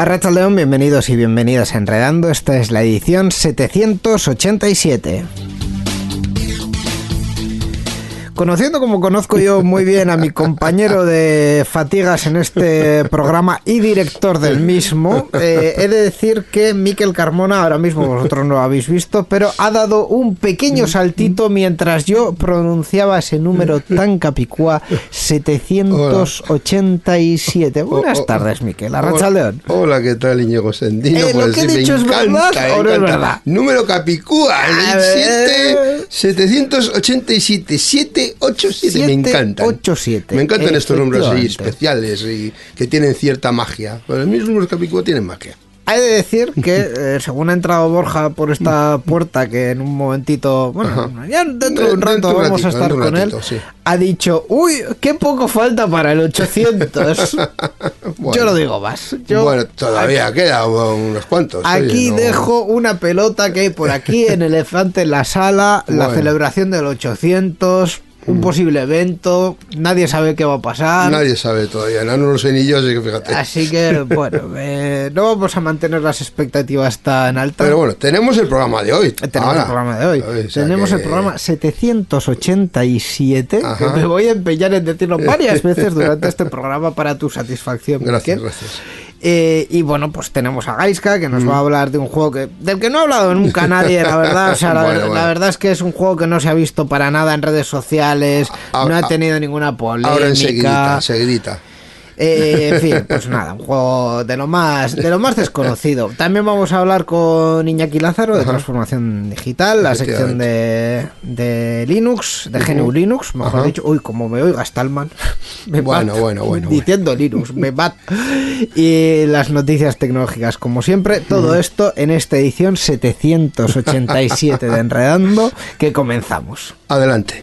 A León, bienvenidos y bienvenidas a Enredando. Esta es la edición 787. Conociendo como conozco yo muy bien a mi compañero de fatigas en este programa y director del mismo, eh, he de decir que Miquel Carmona, ahora mismo vosotros no lo habéis visto, pero ha dado un pequeño saltito mientras yo pronunciaba ese número tan capicúa, 787. Buenas tardes, Miquel. León. Hola, ¿qué tal, Iñigo Sendino? Eh, lo pues que he dicho es verdad o no es verdad. Número capicúa, el 787, 7 787, me encanta. Me encantan estos números así especiales y que tienen cierta magia. Pero mis números capicúa tienen magia. Hay de decir que, eh, según ha entrado Borja por esta puerta, que en un momentito, bueno, ya dentro de un rato vamos a estar con él, ha dicho, uy, qué poco falta para el 800. Yo lo digo más. bueno, todavía queda unos cuantos. Aquí dejo una pelota que hay por aquí en Elefante en la sala, la celebración del 800 un mm. posible evento, nadie sabe qué va a pasar. Nadie sabe todavía, no, lo sé ni yo, así que fíjate. Así que, bueno, eh, no vamos a mantener las expectativas tan altas. Pero bueno, tenemos el programa de hoy. Tenemos el programa de hoy. tenemos el programa 787, que me voy a empeñar en decirlo varias veces durante este programa para tu satisfacción. Gracias, gracias. Eh, y bueno, pues tenemos a Gaiska que nos va a hablar de un juego que, del que no ha hablado nunca nadie, la verdad. O sea, la, verdad es que es un juego que no se ha visto para nada en redes sociales, no ha tenido ninguna polémica. Ahora enseguidita, enseguidita. Eh, en fin, pues nada, un juego de lo más de lo más desconocido. También vamos a hablar con Iñaki Lázaro de Transformación Digital, la sección de, de Linux, de GNU Linux, mejor dicho. Uy, como me oiga Stallman. Me bueno, bueno, bueno, Diciendo Linux, me va. Y las noticias tecnológicas, como siempre, todo esto en esta edición 787 de Enredando, que comenzamos. Adelante.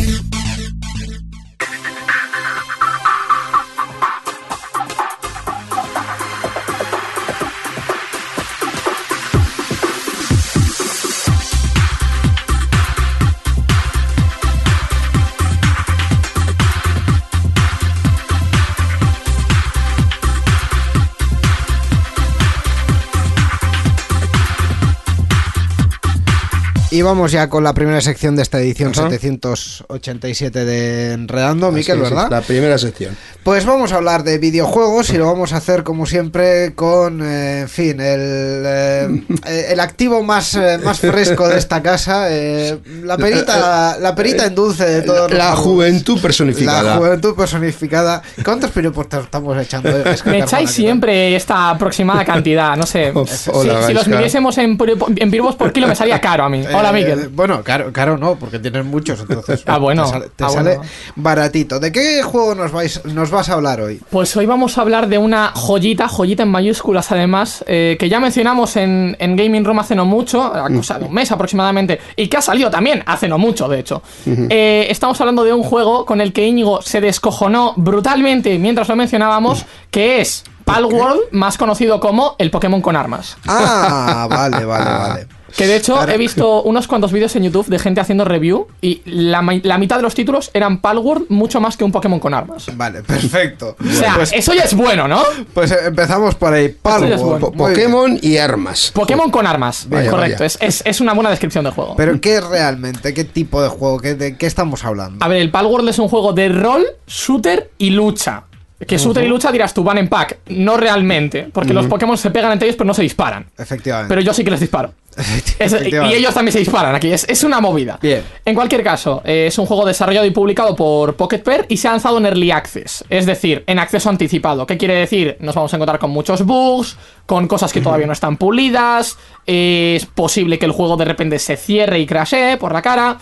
Y vamos ya con la primera sección de esta edición 787 de Enredando, Miquel, ¿verdad? la primera sección. Pues vamos a hablar de videojuegos y lo vamos a hacer como siempre con, eh, en fin, el, eh, el activo más, eh, más fresco de esta casa, la perita la perita en dulce de todo. La, juventud personificada. La juventud personificada. ¿Cuántos piropos estamos echando? Me echáis siempre esta aproximada cantidad, no sé. si, los midiésemos en, en piropos por kilo me salía caro a mí. Hola, eh, Miguel. bueno, caro, caro no, porque tienes muchos, entonces. ah, bueno. Te sale, ah, baratito. ¿De qué juego nos, vais, nos vas a hablar hoy? Pues hoy vamos a hablar de una joyita, joyita en mayúsculas además, eh, que ya mencionamos en, Gaming Room hace no mucho, cosa de un mes aproximadamente, y que ha salido también hace no mucho, de hecho. Eh, estamos hablando de un juego con el que Íñigo se descojonó brutalmente mientras lo mencionábamos, que es Palworld, más conocido como el Pokémon con armas. Ah, vale, vale, vale. Que de hecho he visto unos cuantos vídeos en YouTube de gente haciendo review y la, la mitad de los títulos eran Palworld mucho más que un Pokémon con armas. Vale, perfecto. O sea, pues, eso ya es bueno, ¿no? Pues empezamos por ahí. Palworld. Pokémon y armas. Pokémon con armas. correcto. Es, es, es, una buena descripción del juego. Pero ¿qué es realmente? ¿Qué tipo de juego? ¿Qué, ¿De qué estamos hablando? A ver, el Palworld es un juego de rol, shooter y lucha. Que shooter y lucha dirás tú, van en pack. No realmente, porque los Pokémon se pegan entre ellos pero no se disparan. Efectivamente. Pero yo sí que les disparo. Y ellos también se disparan aquí, es, una movida. Bien. En cualquier caso, eh, es un juego desarrollado y publicado por Pocket Pair y se ha lanzado en Early Access, es decir, en acceso anticipado. ¿Qué quiere decir? Nos vamos a encontrar con muchos bugs, con cosas que todavía no están pulidas, es posible que el juego de repente se cierre y crashee por la cara.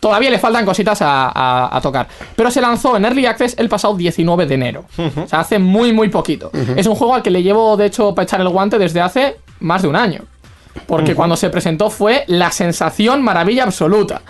Todavía le faltan cositas a, tocar. Pero se lanzó en Early Access el pasado 19 de enero. O sea, hace muy, muy poquito. Es un juego al que le llevo, de hecho, para echar el guante desde hace más de un año. Porque cuando se presentó fue la sensación maravilla absoluta.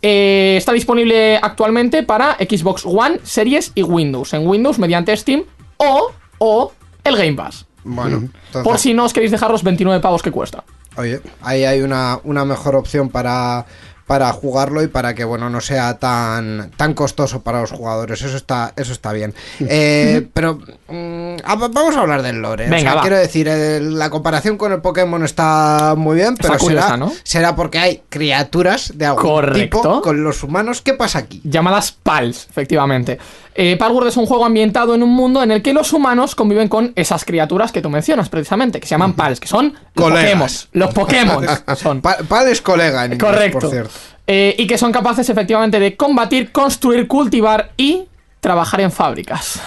Eh, está disponible actualmente para Xbox One, Series y Windows. En Windows mediante Steam o, o el Game Pass. Bueno, por si no os queréis dejar los 29 pavos que cuesta. Oye, ahí hay una, una mejor opción para para jugarlo y para que bueno no sea tan tan costoso para los jugadores. Eso está eso está bien. Eh, pero mm, vamos a hablar del lore. Venga, quiero decir la comparación con el Pokémon está muy bien pero será, será porque hay criaturas de algún tipo con los humanos. Qué pasa aquí llamadas PALs efectivamente eh, Palworld es un juego ambientado en un mundo en el que los humanos conviven con esas criaturas que tú mencionas precisamente, que se llaman Pals, que son los Pokémon. Los Pokémon son. Pal es colega en Correcto. por cierto. Eh, y que son capaces efectivamente de combatir, construir, cultivar y trabajar en fábricas.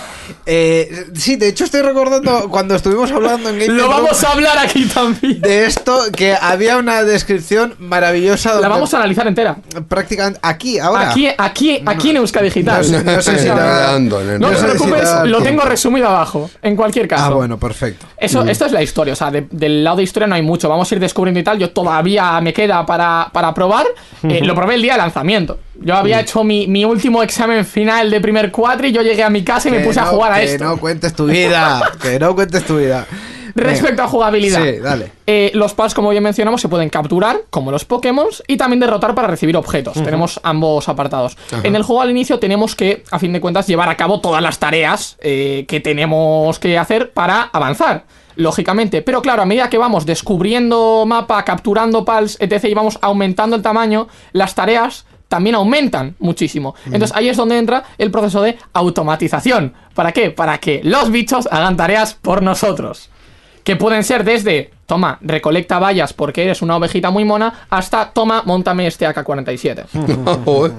Eh, sí, de hecho estoy recordando cuando estuvimos hablando en Game Lo vamos a hablar aquí también. De esto, que había una descripción maravillosa. La vamos a analizar entera. Prácticamente aquí, ahora. Aquí, aquí, aquí en Euska Digital. No, sé si No, no te preocupes, lo tengo resumido abajo. En cualquier caso. Ah, bueno, perfecto. Eso, Esto es la historia. O sea, del lado de historia no hay mucho. Vamos a ir descubriendo y tal. Yo todavía me queda para, para probar. Eh, lo probé el día de lanzamiento. Yo había hecho mi, mi, último examen final de primer cuatri, yo llegué a mi casa y me puse a jugar a esto. Que no cuentes tu vida, que no cuentes tu vida. Respecto a jugabilidad, sí, dale. Eh, los pals, como bien mencionamos, se pueden capturar, como los Pokémon, y también derrotar para recibir objetos. Tenemos ambos apartados. En el juego al inicio tenemos que, a fin de cuentas, llevar a cabo todas las tareas eh, que tenemos que hacer para avanzar lógicamente. Pero claro, a medida que vamos descubriendo mapa, capturando pals, etc., y vamos aumentando el tamaño, las tareas también aumentan muchísimo. Entonces ahí es donde entra el proceso de automatización. ¿Para qué? Para que los bichos hagan tareas por nosotros. Que pueden ser desde, toma, recolecta vallas porque eres una ovejita muy mona, hasta, toma, montame este AK-47.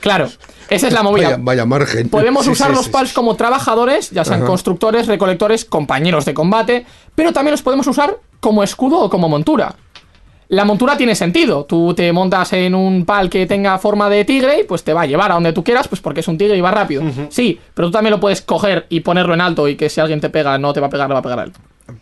claro, esa es la movida. Vaya, margen. Podemos usar los pals como trabajadores, ya sean constructores, recolectores, compañeros de combate, pero también los podemos usar como escudo o como montura. La montura tiene sentido. Tú te montas en un pal que tenga forma de tigre y pues te va a llevar a donde tú quieras, pues porque es un tigre y va rápido. Sí, pero tú también lo puedes coger y ponerlo en alto y que si alguien te pega no te va a pegar, le va a pegar a él.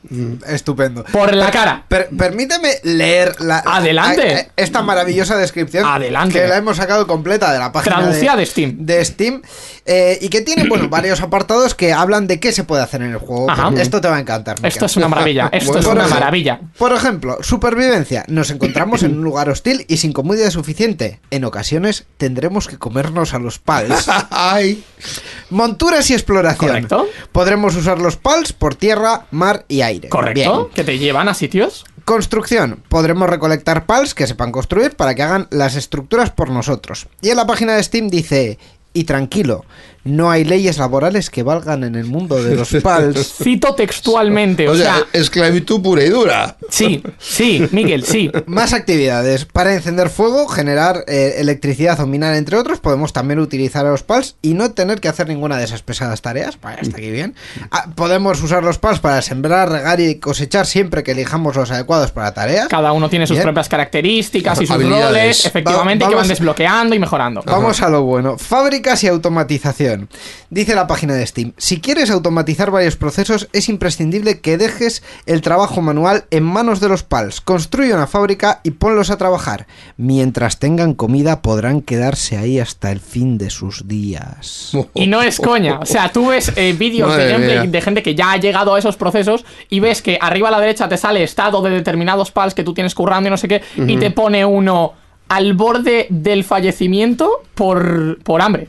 Mm, estupendo. Por la cara. permíteme leer la, Adelante. esta maravillosa descripción. Adelante. Que la hemos sacado completa de la página Traducida de, Steam. De Steam. Eh, y que tiene, bueno, varios apartados que hablan de qué se puede hacer en el juego. Esto te va a encantar. Esto es una maravilla. Esto es una maravilla. Por ejemplo, supervivencia. Nos encontramos en un lugar hostil y sin comida suficiente. En ocasiones tendremos que comernos a los pals. Monturas y exploración. Correcto. Podremos usar los pals por tierra, mar y aire. Correcto. Que te llevan a sitios. Construcción. Podremos recolectar pals que sepan construir para que hagan las estructuras por nosotros. Y en la página de Steam dice, y tranquilo, no hay leyes laborales que valgan en el mundo de los PALs. Cito textualmente. O, sea, esclavitud pura y dura. Sí, sí, Miguel, sí. Más actividades. Para encender fuego, generar eh, electricidad o minar, entre otros, podemos también utilizar a los PALs y no tener que hacer ninguna de esas pesadas tareas. Vaya, está aquí bien. Ah, podemos usar los PALs para sembrar, regar y cosechar siempre que elijamos los adecuados para tareas. Cada uno tiene sus propias características y sus roles, efectivamente, que van desbloqueando y mejorando. Vamos a lo bueno. Fábricas y automatización. Atención, dice la página de Steam, si quieres automatizar varios procesos es imprescindible que dejes el trabajo manual en manos de los PALs, construye una fábrica y ponlos a trabajar. Mientras tengan comida podrán quedarse ahí hasta el fin de sus días. Y no es coña, o sea, tú ves eh, vídeos de gameplay de gente que ya ha llegado a esos procesos y ves que arriba a la derecha te sale estado de determinados PALs que tú tienes currando y no sé qué, y te pone uno al borde del fallecimiento por, por hambre.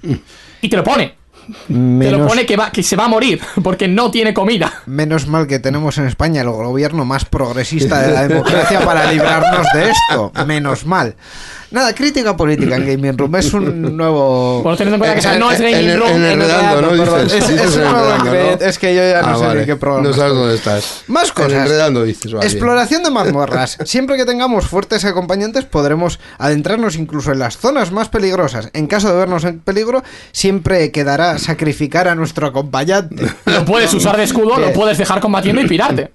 Y te lo pone. Te lo pone que, va, que se va a morir porque no tiene comida. Menos mal que tenemos en España el gobierno más progresista de la democracia para librarnos de esto. Menos mal. Nada, crítica política en Gaming Room. Es un nuevo. Bueno, teniendo en cuenta que no es Gaming Room. En enredando, ¿no? Dices, es, dices es, un nuevo enredando, ingredient. ¿no? Es que yo ya no Ah, sé vale. ni qué programa. No sabes dónde estás. Más En cosas. enredando dices, va, bien. Exploración de mazmorras. Siempre que tengamos fuertes acompañantes podremos adentrarnos incluso en las zonas más peligrosas. En caso de vernos en peligro, siempre quedará sacrificar a nuestro acompañante. Lo puedes usar de escudo, lo puedes dejar combatiendo y pirarte.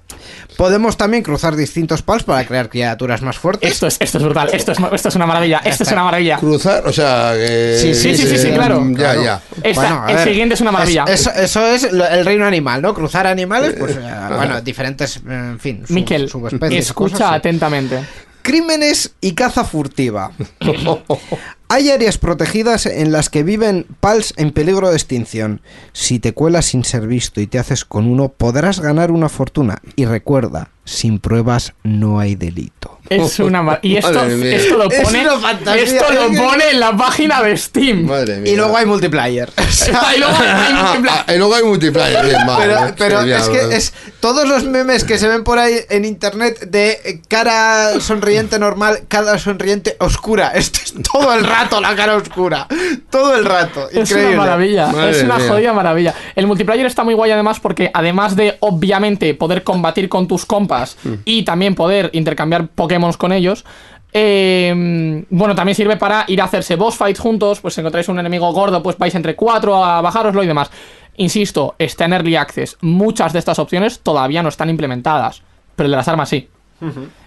Podemos también cruzar distintos pals para crear criaturas más fuertes. Esto es, esto es brutal, esto es, esto es una maravilla, esto es una maravilla. Cruzar, o sea, que... Sí, Sí, sí, sí, sí, claro. Ya, Claro. ya. Esta- Bueno, el ver, siguiente es una maravilla. es- eso, eso es el reino animal, ¿no? Cruzar animales, pues, eh, bueno, diferentes, eh, en fin, sub- Miquel, subespecies, escucha cosas, sí. atentamente. Crímenes y caza furtiva. Hay áreas protegidas en las que viven pals en peligro de extinción. Si te cuelas sin ser visto y te haces con uno, podrás ganar una fortuna. Y recuerda, sin pruebas no hay delito. Es una Y esto, esto lo Es pone. Esto lo pone en la página de Steam. Madre mía. Y luego hay multiplayer. Y luego hay Ah, multiplayer. ah, y luego hay multiplayer, bien, Pero, ¿no? pero es que es todos los memes que se ven por ahí en internet de cara sonriente normal, cara sonriente oscura. Esto es todo el rato la cara oscura. Todo el rato. Es una maravilla, Madre es una mía. jodida maravilla. El multiplayer está muy guay además porque además de obviamente poder combatir con tus compas Mm. y también poder intercambiar Pokémon con ellos, eh, bueno, también sirve para ir a hacerse boss fights juntos, pues si encontráis un enemigo gordo, pues vais entre cuatro a bajároslo y demás. Insisto, está en Early Access. Muchas de estas opciones todavía no están implementadas, pero el de las armas sí.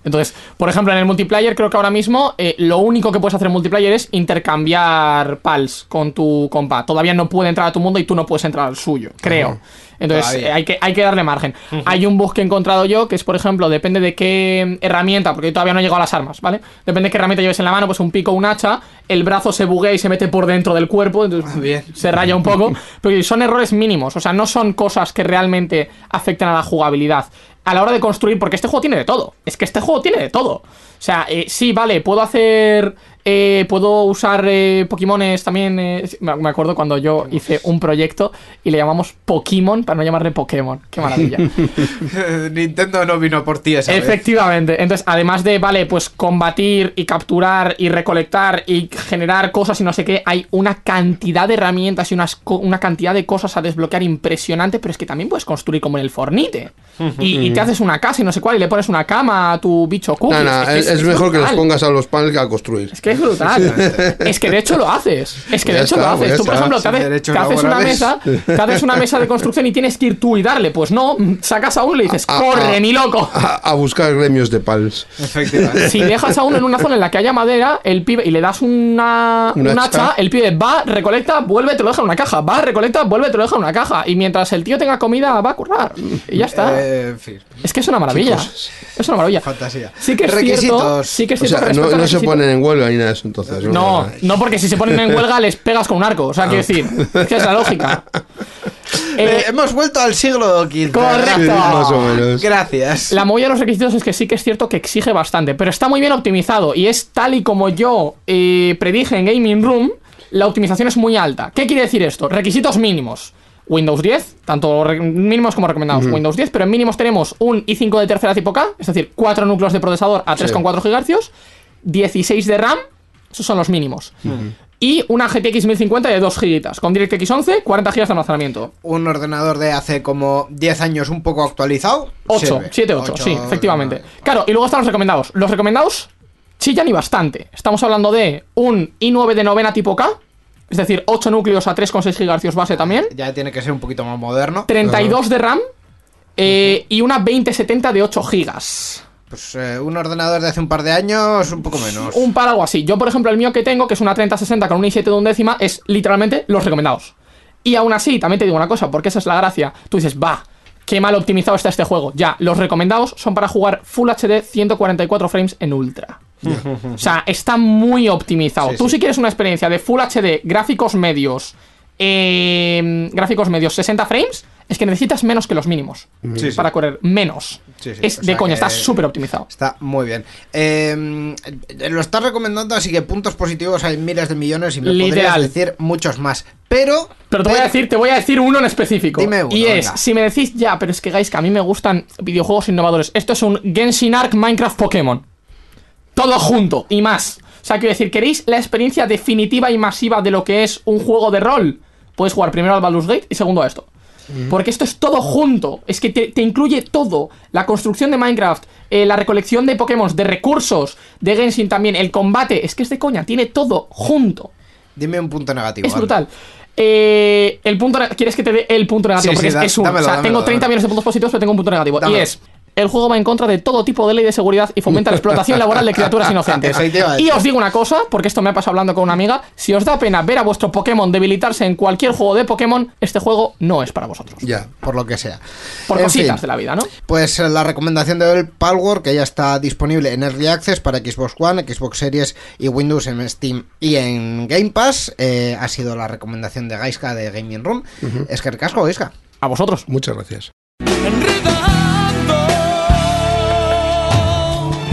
Entonces, por ejemplo, en el multiplayer creo que ahora mismo eh, lo único que puedes hacer en multiplayer es intercambiar pals con tu compa. Todavía no puede entrar a tu mundo y tú no puedes entrar al suyo, creo. Entonces, eh, hay, que, hay que darle margen. Hay un bug que he encontrado yo que es, por ejemplo, depende de qué herramienta, porque yo todavía no he llegado a las armas, ¿vale? Depende de qué herramienta lleves en la mano, pues un pico o un hacha, el brazo se buguea y se mete por dentro del cuerpo, entonces Bien. se raya un poco. Pero son errores mínimos, o sea, no son cosas que realmente afecten a la jugabilidad. A la hora de construir, porque este juego tiene de todo. Es que este juego tiene de todo. O sea, eh, sí, vale, puedo hacer. Eh, puedo usar eh, Pokémones también. eh, me acuerdo cuando yo hice un proyecto y le llamamos Pokémon para no llamarle Pokémon. Qué maravilla. Nintendo no vino por ti esa vez. Efectivamente. Entonces, además de, vale, pues combatir y capturar y recolectar y generar cosas y no sé qué, hay una cantidad de herramientas y unas una cantidad de cosas a desbloquear impresionante, pero es que también puedes construir como en el Fornite. Y, y te haces una casa y no sé cuál, y le pones una cama a tu bicho cookie. No, no, que es, es mejor que los pongas a los paneles que a construir. Es que es brutal. es que de hecho lo haces. Es que de hecho está, lo pues haces. ya Tú, por ejemplo, te, haces- derechos te haces una mesa, te haces una mesa de construcción y tienes que ir tú y darle. Pues no, sacas a uno y le dices, corre, ni loco. A, a buscar gremios de pals. Efectivamente. Si dejas a uno en una zona en la que haya madera, el pibe y le das una, Un un hacha. hacha, el pibe va, recolecta, vuelve, te lo deja en una caja. Va, recolecta, vuelve, te lo deja en una caja. Y mientras el tío tenga comida, va a currar. Y ya está. Eh, en fin, es que es una maravilla. Es una maravilla. fantasía. Sí que es cierto. Sí que es O cierto sea, no, se ponen en huelga ni nada eso entonces. No, no, porque si se ponen en huelga les pegas con un arco. O sea, quiero decir, es que es la lógica. Eh, Eh, hemos vuelto al siglo XV. Correcto. Sí, más o menos. Gracias. La movida de los requisitos es que sí que es cierto que exige bastante, pero está muy bien optimizado y es tal y como yo eh, predije en Gaming Room, la optimización es muy alta. ¿Qué quiere decir esto? Requisitos mínimos. Windows 10, tanto mínimos como recomendados. Windows 10, pero en mínimos tenemos un i5 de tercera tipo K, es decir, 4 núcleos de procesador a 3,4 GHz, 16 de RAM, esos son los mínimos. Y una GTX 1050 de 2 GB, con DirectX 11, 40 GB de almacenamiento. Un ordenador de hace como 10 años un poco actualizado. 8, sirve. 7, 8, Ocho, sí, efectivamente. Claro, y luego están los recomendados. Los recomendados chillan y bastante. Estamos hablando de un i9 de novena tipo K, es decir, 8 núcleos a 3,6 GHz base también, Ya tiene que ser un poquito más moderno. 32 de RAM eh, y una 2070 de 8 GB. Pues eh, un ordenador de hace un par de años, un poco menos. Un par algo así. Yo, por ejemplo, el mío que tengo, que es una 3060 con un i7 de undécima, es literalmente los recomendados. Y aún así, también te digo una cosa, porque esa es la gracia. Tú dices, va, qué mal optimizado está este juego. Ya, los recomendados son para jugar Full HD 144 frames en Ultra. o sea, está muy optimizado. Tú si quieres una experiencia de Full HD, gráficos medios, eh, gráficos medios 60 frames, es que necesitas menos que los mínimos para correr menos. es de coña, está súper optimizado. Está muy bien. Em, lo estás recomendando, así que puntos positivos hay miles de millones y me podrías decir muchos más. Pero. Pero te voy a decir, te voy a decir uno en específico. Dime uno, y es, si me decís, ya, pero es que guys, que a mí me gustan videojuegos innovadores. Esto es un Genshin Arc Minecraft Pokémon. Todo junto y más. O sea, quiero decir, ¿queréis la experiencia definitiva y masiva de lo que es un juego de rol? Puedes jugar primero al Baldur's Gate y segundo a esto. Porque esto es todo junto. Es que te, incluye todo. La construcción de Minecraft, eh, la recolección de Pokémon, de recursos, de Genshin también, el combate. Es que es de coña, tiene todo junto. Dime un punto negativo. Es brutal. Eh, el punto ¿Quieres que te dé el punto negativo? Porque es, un. o sea, tengo 30 millones de puntos positivos, pero tengo un punto negativo. Y es el juego va en contra de todo tipo de ley de seguridad y fomenta la explotación laboral de criaturas inocentes. y os digo una cosa, porque esto me ha pasado hablando con una amiga, si os da pena ver a vuestro Pokémon debilitarse en cualquier juego de Pokémon, este juego no es para vosotros. Ya, por lo que sea. Por cositas de la vida, ¿no? Pues eh, la recomendación de el Palworld, que ya está disponible en Early Access para Xbox One, Xbox Series y Windows en Steam y en Game Pass, eh, ha sido la recomendación de Gaiska de Gaming Room. Es que recasco, Gaiska. A vosotros. Muchas gracias.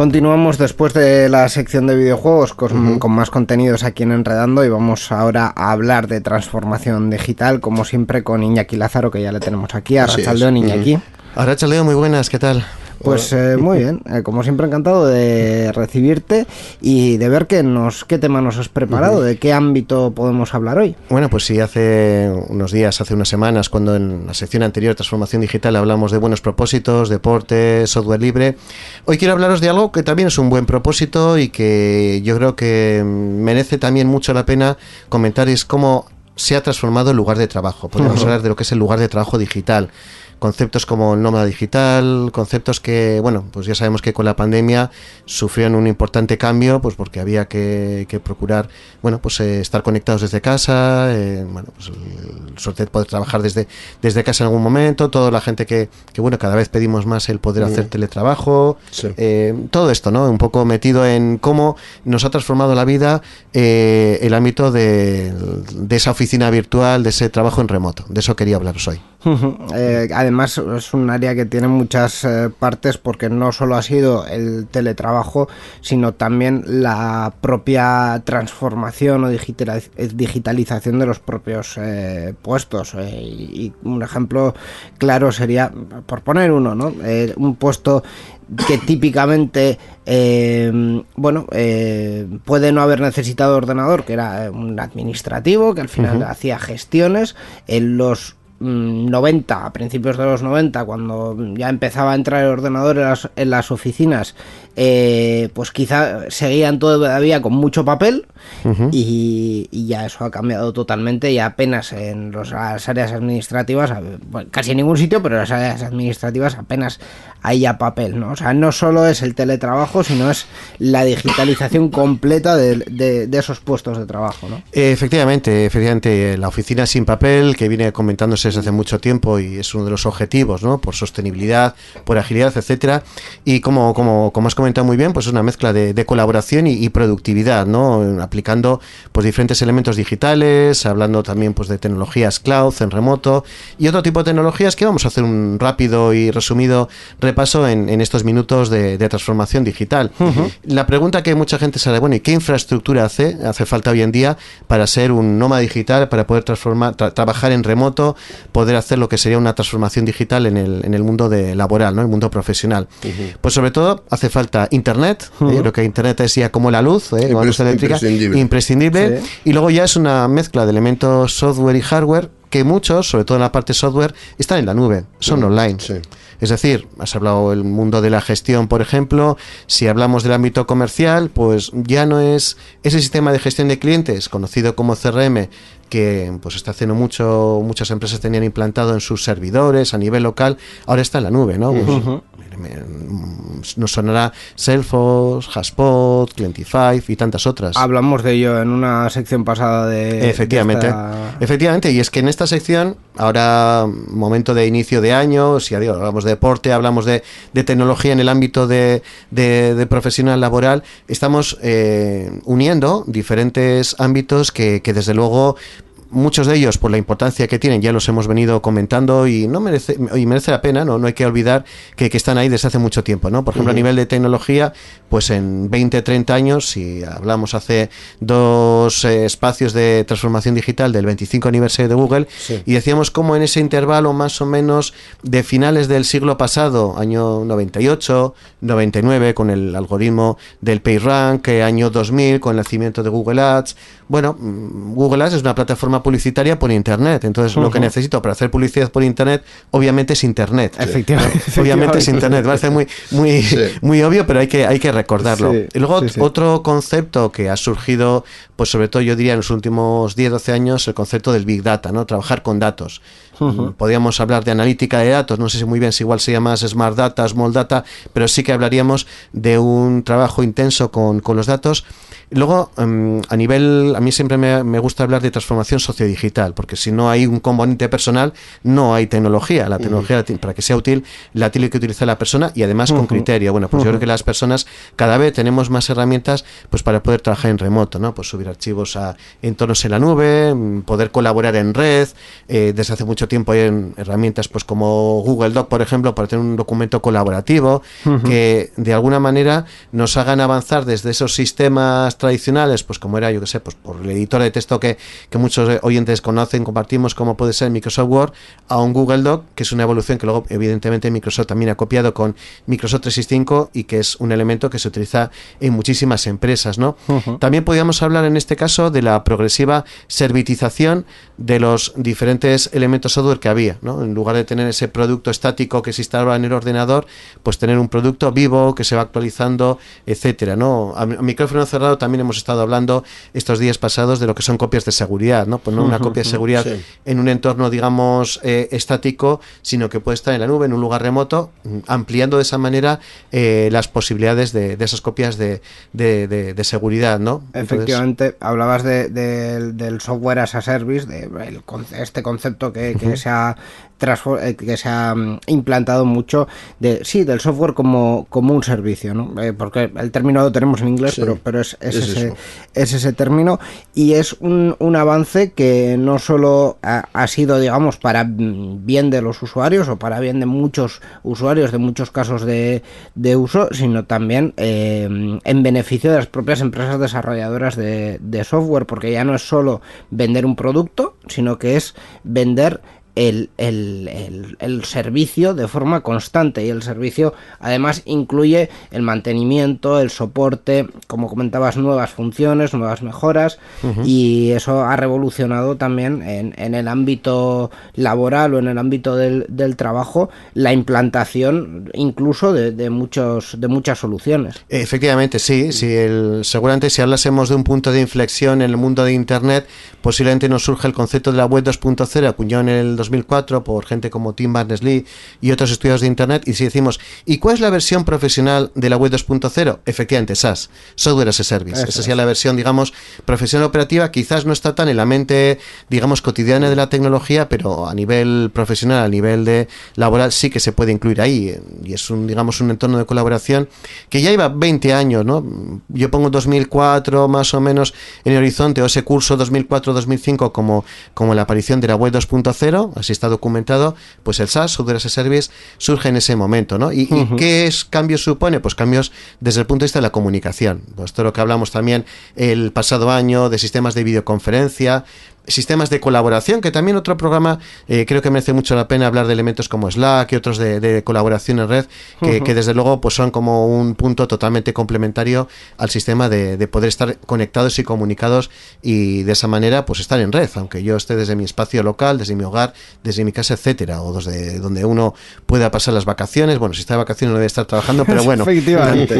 Continuamos después de la sección de videojuegos con, más contenidos aquí en Enredando y vamos ahora a hablar de transformación digital, como siempre con Iñaki Lázaro, que ya le tenemos aquí, a Iñaki. Arrachaldeo, muy buenas, ¿qué tal? Pues eh, muy bien, eh, como siempre encantado de recibirte y de ver qué, nos, qué tema nos has preparado, de qué ámbito podemos hablar hoy. Bueno, pues sí, hace unos días, hace unas semanas, cuando en la sección anterior, Transformación Digital, hablamos de buenos propósitos, deporte, software libre, hoy quiero hablaros de algo que también es un buen propósito y que yo creo que merece también mucho la pena comentar, es cómo se ha transformado el lugar de trabajo. Podemos hablar de lo que es el lugar de trabajo digital conceptos como el nómada digital, conceptos que, bueno, pues ya sabemos que con la pandemia sufrieron un importante cambio, pues porque había que, procurar, bueno, pues eh, estar conectados desde casa, eh, bueno, pues el, suerte de poder trabajar desde, desde casa en algún momento, toda la gente que, que bueno, cada vez pedimos más el poder hacer teletrabajo, eh, todo esto, ¿no? Un poco metido en cómo nos ha transformado la vida el ámbito de, de esa oficina virtual, de ese trabajo en remoto. De eso quería hablaros hoy. Eh, además es un área que tiene muchas eh, partes porque no solo ha sido el teletrabajo, sino también la propia transformación o digitalización de los propios eh, puestos. y un ejemplo claro sería, por poner uno, ¿no? un puesto que típicamente bueno puede no haber necesitado ordenador que era un administrativo que al final hacía gestiones en los 90, mm, a principios de los 90, cuando ya empezaba a entrar el ordenador en las, oficinas, eh, pues quizá seguían todavía con mucho papel y, ya eso ha cambiado totalmente y apenas en las áreas administrativas, casi en ningún sitio, pero en las áreas administrativas apenas hay ya papel, ¿no? O sea, no solo es el teletrabajo, sino es la digitalización completa de, esos puestos de trabajo, ¿no? Efectivamente, efectivamente, la oficina sin papel, que viene comentándose desde hace mucho tiempo y es uno de los objetivos, ¿no? Por sostenibilidad, por agilidad, etcétera. Y como, como, como has comentado muy bien, pues es una mezcla de, colaboración y, productividad, ¿no? Aplicando pues diferentes elementos digitales, hablando también pues de tecnologías cloud, en remoto y otro tipo de tecnologías que vamos a hacer un rápido y resumido repaso en, estos minutos de, transformación digital. La pregunta que mucha gente sabe, bueno, ¿y qué infraestructura hace, hace falta hoy en día para ser un nómada digital, para poder transformar, trabajar en remoto, poder hacer lo que sería una transformación digital en el, en el mundo de laboral, ¿no? el mundo profesional? Pues sobre todo hace falta falta Internet. Yo creo que Internet es ya como la luz, ¿eh? la luz eléctrica, imprescindible. Y luego ya es una mezcla de elementos software y hardware que muchos, sobre todo en la parte software, están en la nube, son online. Es decir, has hablado del mundo de la gestión, por ejemplo, si hablamos del ámbito comercial, pues ya no es ese sistema de gestión de clientes conocido como CRM que pues está haciendo mucho, muchas empresas tenían implantado en sus servidores a nivel local, ahora está en la nube, ¿no? Pues, nos sonará Salesforce, Haspot, Clientify y tantas otras. Hablamos de ello en una sección pasada de... Efectivamente, efectivamente, y es que en esta sección, ahora momento de inicio de año, si digo, hablamos de deporte, hablamos de, tecnología en el ámbito de, profesional laboral, estamos eh, uniendo diferentes ámbitos que, que desde luego muchos de ellos, por la importancia que tienen, ya los hemos venido comentando y no merece, y merece la pena, ¿no? No hay que olvidar que, están ahí desde hace mucho tiempo, ¿no? Por ejemplo, a nivel de tecnología, pues en 20, 30 años, si hablamos hace dos eh, espacios de transformación digital del 25 aniversario de Google, y decíamos cómo en ese intervalo más o menos de finales del siglo pasado, año 98, 99, con el algoritmo del PageRank, año 2000, con el nacimiento de Google Ads, bueno, mm, Google Ads es una plataforma publicitaria por Internet. Entonces, lo que necesito para hacer publicidad por Internet, obviamente es Internet. Efectivamente. Obviamente es Internet. Va a ser muy, muy, muy obvio, pero hay que, hay que recordarlo. y luego, otro concepto que ha surgido, pues sobre todo yo diría en los últimos 10, 12 años, el concepto del Big Data, ¿no? Trabajar con datos. Podríamos hablar de analítica de datos, no sé si muy bien si igual se llama Smart Data, Small Data, pero sí que hablaríamos de un trabajo intenso con, con los datos Luego, em, a nivel, a mí siempre me, gusta hablar de transformación sociodigital, porque si no hay un componente personal, no hay tecnología. La tecnología, para que sea útil, la tiene que utilizar la persona y además con criterio. Bueno, pues yo creo que las personas cada vez tenemos más herramientas pues para poder trabajar en remoto, ¿no? Pues subir archivos a entornos en la nube, mm, poder colaborar en red. Eh, desde hace mucho tiempo hay herramientas pues como Google Doc, por ejemplo, para tener un documento colaborativo que de alguna manera nos hagan avanzar desde esos sistemas tradicionales, pues como era, yo que sé, pues por el editor de texto que, que muchos oyentes conocen, compartimos, como puede ser Microsoft Word, a un Google Doc, que es una evolución que luego, evidentemente, Microsoft también ha copiado con Microsoft 365 y que es un elemento que se utiliza en muchísimas empresas, ¿no? También podríamos hablar en este caso de la progresiva servitización de los diferentes elementos software que había, ¿no? En lugar de tener ese producto estático que se instalaba en el ordenador, pues tener un producto vivo que se va actualizando, etcétera, ¿no? A, micrófono cerrado también también hemos estado hablando estos días pasados de lo que son copias de seguridad, ¿no? Pues no una copia de seguridad en un entorno, digamos, eh, estático, sino que puede estar en la nube, en un lugar remoto, mm, ampliando de esa manera eh, las posibilidades de, esas copias de, de, seguridad, ¿no? Efectivamente, hablabas del software as a service, de este concepto que, que se ha que se ha mm, implantado mucho de sí del software como, como un servicio ¿no? Eh, porque el término lo tenemos en inglés pero, pero es, es, ese, es, ese, término y es un, un avance que no solo ha, sido digamos para bien de los usuarios o para bien de muchos usuarios de muchos casos de, de uso sino también eh, en beneficio de las propias empresas desarrolladoras de, de software porque ya no es solo vender un producto sino que es vender el, el, el, servicio de forma constante. Y el servicio además incluye el mantenimiento, el soporte, como comentabas, nuevas funciones, nuevas mejoras. Y eso ha revolucionado también en, en, el ámbito laboral o en el ámbito del, del trabajo la implantación incluso de, de, muchos, de muchas soluciones. Efectivamente, sí, sí. el, seguramente si hablásemos de un punto de inflexión en el mundo de Internet, posiblemente nos surge el concepto de la web 2.0 acuñado en el 2004 por gente como Tim Berners-Lee y otros estudios de Internet. Y si decimos, ¿y cuál es la versión profesional de la web 2.0? Efectivamente, SaaS, Software as a Service. Esa sería la versión, digamos, profesional operativa. Quizás no está tan en la mente, digamos, cotidiana de la tecnología, pero a nivel profesional, a nivel de laboral, sí que se puede incluir ahí. Y es un, digamos, un entorno de colaboración que ya lleva 20 años, ¿no? Yo pongo 2004 más o menos en el horizonte, o ese curso 2004-2005 como, como la aparición de la web 2.0 así está documentado, pues el SaaS, Software as a Service, surge en ese momento, ¿no? ¿Y, qué es, cambios supone? Pues cambios desde el punto de vista de la comunicación. Pues todo lo que hablamos también el pasado año de sistemas de videoconferencia, sistemas de colaboración, que también otro programa eh, creo que merece mucho la pena hablar de elementos como Slack y otros de, colaboración en red, que, desde luego pues son como un punto totalmente complementario al sistema de, poder estar conectados y comunicados y de esa manera pues estar en red, aunque yo esté desde mi espacio local, desde mi hogar, desde mi casa, etcétera, o desde donde uno pueda pasar las vacaciones. Bueno, si está de vacaciones no debe estar trabajando, pero bueno,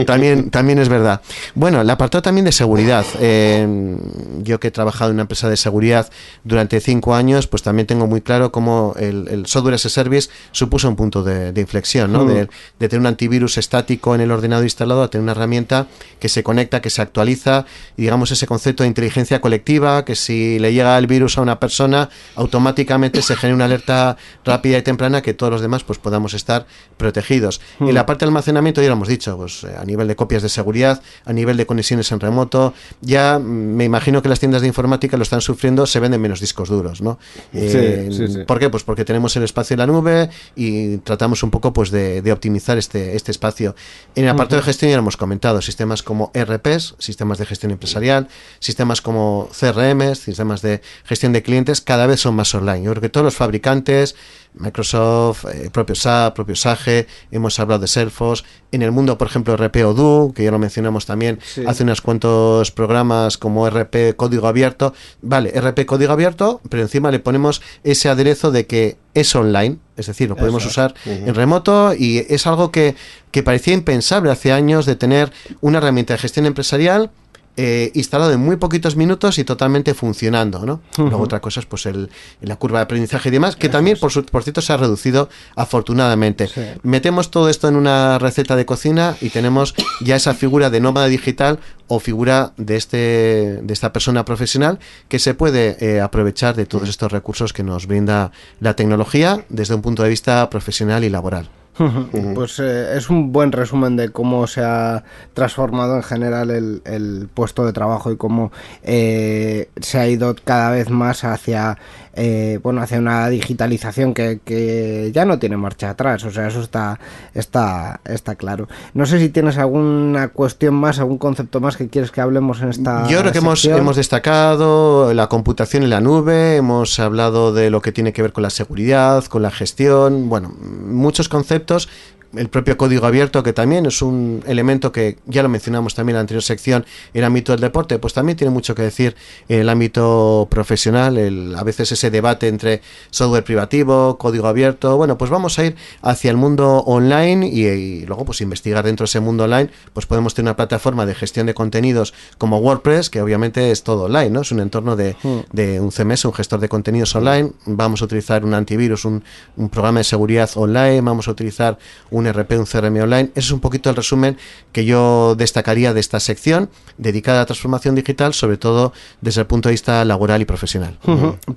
también, también es verdad. Bueno, el apartado también de seguridad. Eh, yo que he trabajado en una empresa de seguridad durante cinco años, pues también tengo muy claro cómo el, software as a service supuso un punto de, inflexión, ¿no? De, tener un antivirus estático en el ordenador instalado a tener una herramienta que se conecta, que se actualiza, y digamos ese concepto de inteligencia colectiva, que si le llega el virus a una persona, automáticamente se genera una alerta rápida y temprana que todos los demás pues podamos estar protegidos. Y la parte de almacenamiento ya lo hemos dicho, pues a nivel de copias de seguridad, a nivel de conexiones en remoto, ya me imagino que las tiendas de informática lo están sufriendo, se venden menos discos duros, ¿no? Eh, ¿Por qué? Pues porque tenemos el espacio en la nube y tratamos un poco pues de, optimizar este, este espacio. En el apartado de gestión ya lo hemos comentado, sistemas como RPs, sistemas de gestión empresarial, sistemas como CRM, sistemas de gestión de clientes, cada vez son más online. Yo creo que todos los fabricantes, Microsoft, eh, propio SAP, propio SAGE, hemos hablado de Salesforce, en el mundo, por ejemplo, RP Odoo, que ya lo mencionamos también hace unos cuantos programas como RP Código Abierto, vale, RP Código Abierto, pero encima le ponemos ese aderezo de que es online, es decir, lo podemos usar en remoto y es algo que, que parecía impensable hace años de tener una herramienta de gestión empresarial eh, instalado en muy poquitos minutos y totalmente funcionando, ¿no? Luego otra cosa es pues el, la curva de aprendizaje y demás, que también por, por cierto se ha reducido afortunadamente. Metemos todo esto en una receta de cocina y tenemos ya esa figura de nómada digital o figura de este de esta persona profesional que se puede eh, aprovechar de todos estos recursos que nos brinda la tecnología desde un punto de vista profesional y laboral. Pues eh, es un buen resumen de cómo se ha transformado en general el, puesto de trabajo y cómo eh, se ha ido cada vez más hacia eh, bueno, hacia una digitalización que, ya no tiene marcha atrás, o sea, eso está, está, está claro. No sé si tienes alguna cuestión más, algún concepto más que quieres que hablemos en esta. Yo creo que hemos, hemos destacado la computación en la nube, hemos hablado de lo que tiene que ver con la seguridad, con la gestión, bueno, muchos conceptos el propio código abierto, que también es un elemento que ya lo mencionamos también en la anterior sección, el ámbito del deporte, pues también tiene mucho que decir en el ámbito profesional, el, a veces ese debate entre software privativo, código abierto, bueno, pues vamos a ir hacia el mundo online y, luego pues investigar dentro de ese mundo online, pues podemos tener una plataforma de gestión de contenidos como WordPress, que obviamente es todo online, ¿no? Es un entorno de, hmm. de un CMS, un gestor de contenidos online, vamos a utilizar un antivirus, un, un programa de seguridad online, vamos a utilizar un un RP, un CRM online. Ese es un poquito el resumen que yo destacaría de esta sección dedicada a la transformación digital, sobre todo desde el punto de vista laboral y profesional.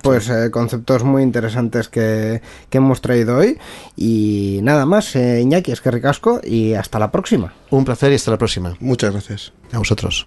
Pues eh, conceptos muy interesantes que, hemos traído hoy. Y nada más, eh, Iñaki, es que ricasco y hasta la próxima. Un placer y hasta la próxima. Muchas gracias. A vosotros.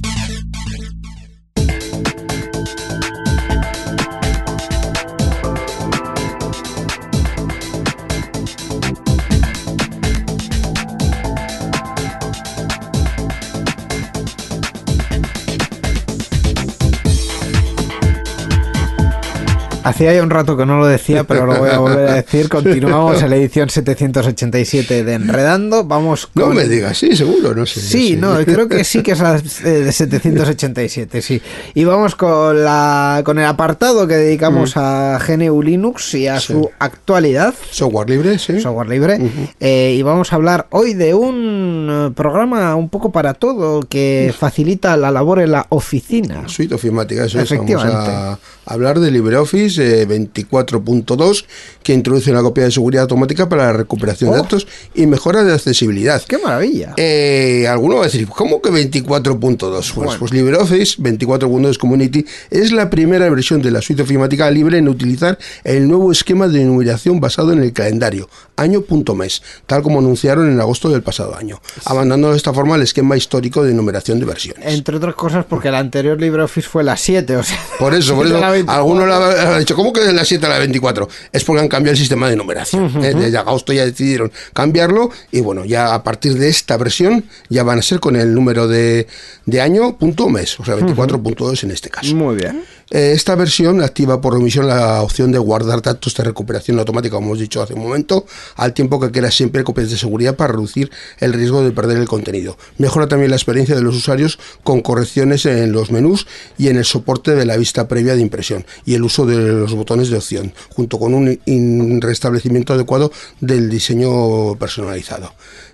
Hacía ya un rato que no lo decía, pero lo voy a volver a decir. Continuamos en la edición 787 de Enredando. Vamos con... No me digas, sí, seguro, no sé. Sí, no, creo que sí que es la eh, de 787, sí. Y vamos con, la, con el apartado que dedicamos mm. a GNU Linux y a su actualidad. Software libre, sí. Software libre. Eh, y vamos a hablar hoy de un eh, programa un poco para todo que facilita la labor en la oficina. Suite ofimática, eso es. Vamos a hablar de LibreOffice 24.2 que introduce una copia de seguridad automática para la recuperación de oh. datos y mejora de accesibilidad. ¡Qué maravilla! Eh, alguno va a decir, ¿cómo que 24.2? Pues, pues LibreOffice 24.2 Community es la primera versión de la suite ofimática libre en utilizar el nuevo esquema de numeración basado en el calendario año.mes, tal como anunciaron en agosto del pasado año, abandonando de esta forma el esquema histórico de numeración de versiones. Entre otras cosas porque el anterior LibreOffice fue la 7, o sea... Por eso, por eso, algunos le han dicho, ¿cómo que de la 7 a la 24? Es porque han cambiado el sistema de numeración. ¿eh? Desde agosto ya decidieron cambiarlo y bueno, ya a partir de esta versión ya van a ser con el número de, de año punto mes, o sea, 24.2 en este caso. Muy bien. Eh, esta versión activa por omisión la opción de guardar datos de recuperación automática, como hemos dicho hace un momento, al tiempo que crea siempre copias de seguridad para reducir el riesgo de perder el contenido. Mejora también la experiencia de los usuarios con correcciones en los menús y en el soporte de la vista previa de impresión y el uso de los botones de opción, junto con un restablecimiento adecuado del diseño personalizado.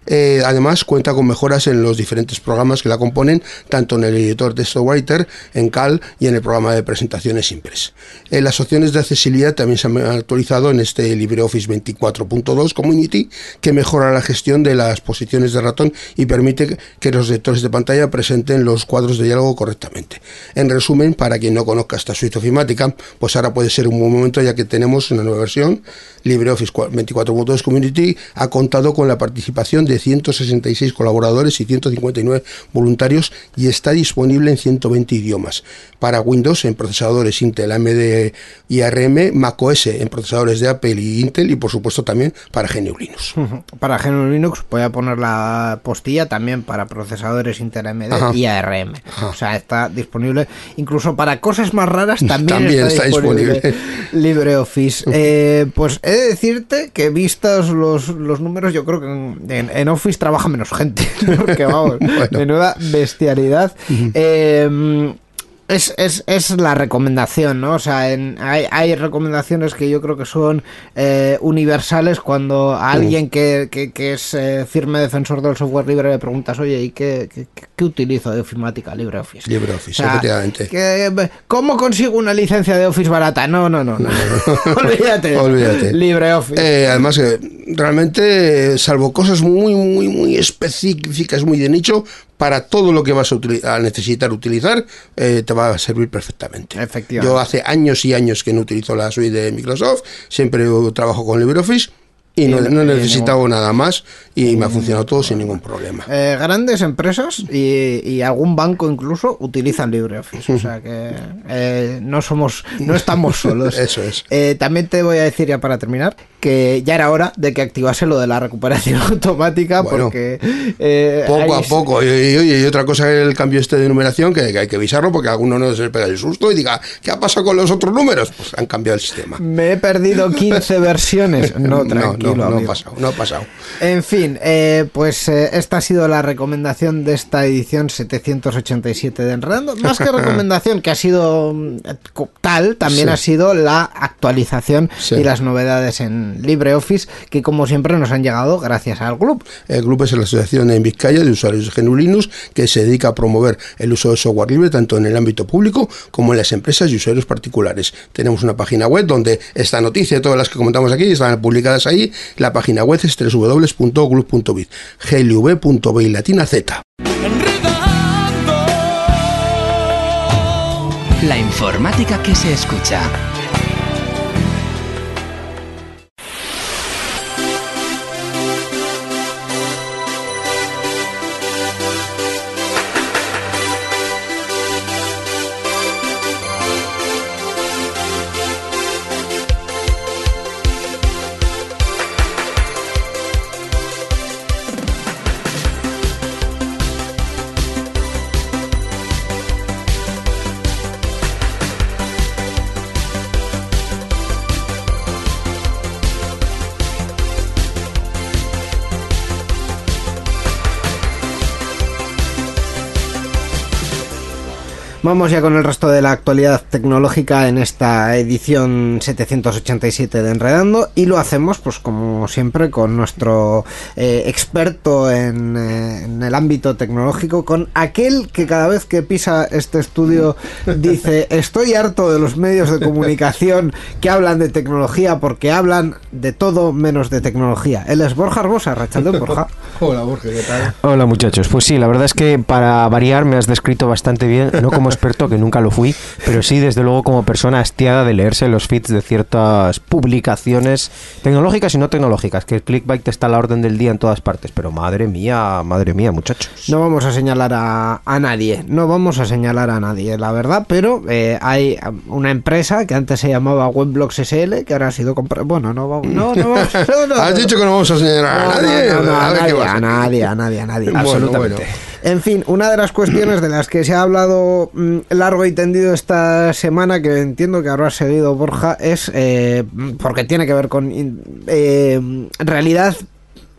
Eh, además, cuenta con mejoras en los diferentes programas que la componen, tanto en el editor de Writer, en Cal y en el programa de presentaciones Impress. Eh, las opciones de accesibilidad también se han actualizado en este LibreOffice 24.2 Community, que mejora la gestión de las posiciones de ratón y permite que los lectores de pantalla presenten los cuadros de diálogo correctamente. En resumen, para quien no conozca esta suite ofimática, pues ahora puede ser un buen momento ya que tenemos una nueva versión, LibreOffice 24.2 Community, ha contado con la participación de 166 colaboradores y 159 voluntarios y está disponible en 120 idiomas. Para Windows en procesadores Intel, AMD y ARM, macOS en procesadores de Apple y Intel y por supuesto también para GNU Linux. Para GNU Linux voy a poner la postilla también para procesadores Intel, AMD y ARM. O sea, está disponible incluso para cosas más raras también, está, disponible, LibreOffice. Eh, pues he de decirte que vistos los, los números, yo creo que en, en Office trabaja menos gente, porque vamos, menuda bestialidad. eh, es, es, es, la recomendación, ¿no? O sea, en, hay, hay, recomendaciones que yo creo que son eh, universales cuando a alguien que, que, que es eh, firme defensor del software libre le preguntas, oye, ¿y qué, qué, qué utilizo de ofimática? LibreOffice. LibreOffice, o sea, efectivamente. Que, ¿Cómo consigo una licencia de Office barata? No, no, no. no. Olvídate. Olvídate. LibreOffice. Eh, además, realmente, salvo cosas muy, muy, muy específicas, muy de nicho, para todo lo que vas a, a necesitar utilizar, eh, te va a servir perfectamente. Efectivamente. Yo hace años y años que no utilizo la suite de Microsoft, siempre trabajo con LibreOffice y no, no he necesitado ningún... nada más y me ha funcionado todo sin ningún problema. Eh, grandes empresas y, y, algún banco incluso utilizan LibreOffice, o sea que eh, no somos, no estamos solos. Eso es. Eh, también te voy a decir ya para terminar que ya era hora de que activase lo de la recuperación automática bueno, porque poco a poco y, y, y, otra cosa el cambio este de numeración que, que hay que avisarlo porque alguno no se pega el susto y diga ¿qué ha pasado con los otros números? Pues han cambiado el sistema. Me he perdido 15 versiones. No, tranquilo. No, no, no, ha pasado, no ha pasado. En fin, eh, pues eh, esta ha sido la recomendación de esta edición 787 de Enredando. Más que recomendación, que ha sido tal, también Sí. ha sido la actualización Sí. y las novedades en LibreOffice, que como siempre nos han llegado gracias al club. El grupo es la Asociación en Vizcaya de Usuarios Linux que se dedica a promover el uso de software libre tanto en el ámbito público como en las empresas y usuarios particulares. Tenemos una página web donde esta noticia todas las que comentamos aquí están publicadas ahí. La página web es www.glub.biz, glv.bi latina z. La informática que se escucha. Vamos ya con el resto de la actualidad tecnológica en esta edición 787 de Enredando y lo hacemos pues como siempre con nuestro eh, experto en, eh, en, el ámbito tecnológico, con aquel que cada vez que pisa este estudio dice estoy harto de los medios de comunicación que hablan de tecnología porque hablan de todo menos de tecnología. Él es Borja Arbosa, Rachaldeón Borja. Hola Borja, ¿qué tal? Hola muchachos, pues sí, la verdad es que para variar me has descrito bastante bien, no como experto, que nunca lo fui, pero sí, desde luego, como persona hastiada de leerse los feeds de ciertas publicaciones tecnológicas y no tecnológicas, que el clickbait está a la orden del día en todas partes. Pero madre mía, madre mía, muchachos. No vamos a señalar a, a nadie, no vamos a señalar a nadie, la verdad, pero eh, hay una empresa que antes se llamaba Weblogs SL, que ahora ha sido comprada. Bueno, no vamos. No, no vamos. no, no, Has no. dicho que no vamos a señalar a nadie. a, nadie, a nadie, a nadie, a nadie, Bueno, absolutamente. bueno. En fin, una de las cuestiones de las que se ha hablado mm, largo y tendido esta semana, que entiendo que habrá seguido Borja, es eh, porque tiene que ver con eh, realidad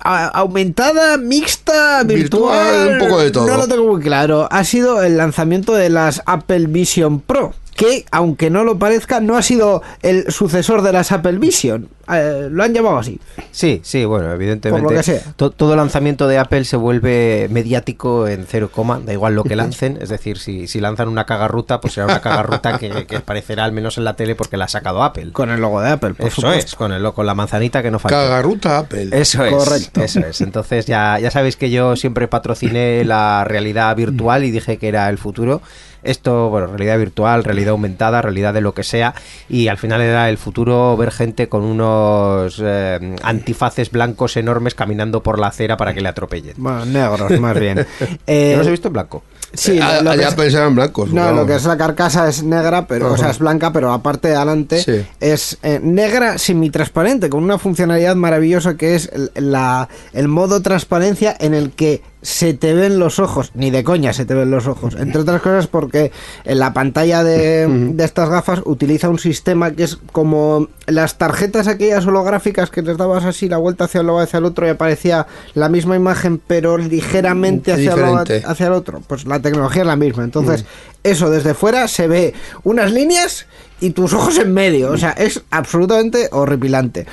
aumentada, mixta, virtual, Virtual, un poco de todo. No lo tengo muy claro. Ha sido el lanzamiento de las Apple Vision Pro. Que, aunque no lo parezca, no ha sido el sucesor de las Apple Vision. Eh, lo han llamado así. Sí, sí, bueno, evidentemente. Por lo que sea. to- todo lanzamiento de Apple se vuelve mediático en cero coma, da igual lo que lancen. Es decir, si, si lanzan una cagarruta, pues será una cagarruta que, que aparecerá al menos en la tele porque la ha sacado Apple. Con el logo de Apple, por Eso supuesto. es, con, el, con la manzanita que no falta. Cagarruta Apple. Eso es, Correcto. eso es. Entonces ya, ya sabéis que yo siempre patrociné la realidad virtual y dije que era el futuro. Esto, bueno, realidad virtual, realidad aumentada, realidad de lo que sea. Y al final era el futuro ver gente con unos eh, antifaces blancos enormes caminando por la acera para que le atropellen. Bueno, negros, más bien. Eh, Yo los he visto en blanco. sí, Ah, lo que allá es- pensaban blancos. no, vamos. lo que es la carcasa es negra, pero, o sea, es blanca, pero la parte de adelante Sí. es eh, negra semitransparente, con una funcionalidad maravillosa que es el, la- el modo transparencia en el que se te ven los ojos, ni de coña se te ven los ojos, entre otras cosas porque en la pantalla de, de estas gafas utiliza un sistema que es como las tarjetas aquellas holográficas que les dabas así la vuelta hacia un lado hacia el otro y aparecía la misma imagen pero ligeramente hacia, Diferente. hacia el otro. Pues la tecnología es la misma. Entonces, eso desde fuera se ve unas líneas y tus ojos en medio. O sea, es absolutamente horripilante.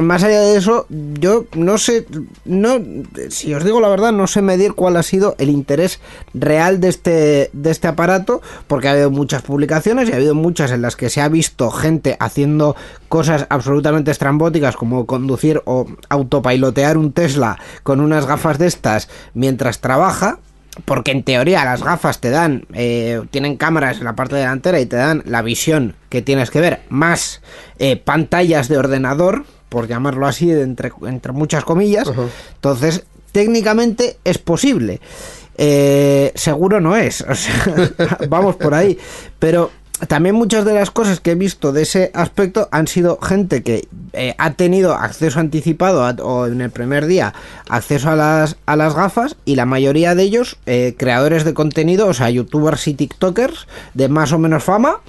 Más allá de eso, yo no sé, no, si os digo la verdad, no sé medir cuál ha sido el interés real de este, de este aparato, porque ha habido muchas publicaciones y ha habido muchas en las que se ha visto gente haciendo cosas absolutamente estrambóticas como conducir o autopilotear un Tesla con unas gafas de estas mientras trabaja. Porque en teoría las gafas te dan, eh, tienen cámaras en la parte delantera y te dan la visión que tienes que ver, más eh, pantallas de ordenador, por llamarlo así, entre, entre muchas comillas. Entonces, técnicamente es posible. Eh, seguro no es, o sea, vamos por ahí. Pero también muchas de las cosas que he visto de ese aspecto han sido gente que eh, ha tenido acceso anticipado o en el primer día acceso a las, a las gafas y la mayoría de ellos eh, creadores de contenido, o sea, youtubers y tiktokers de más o menos fama.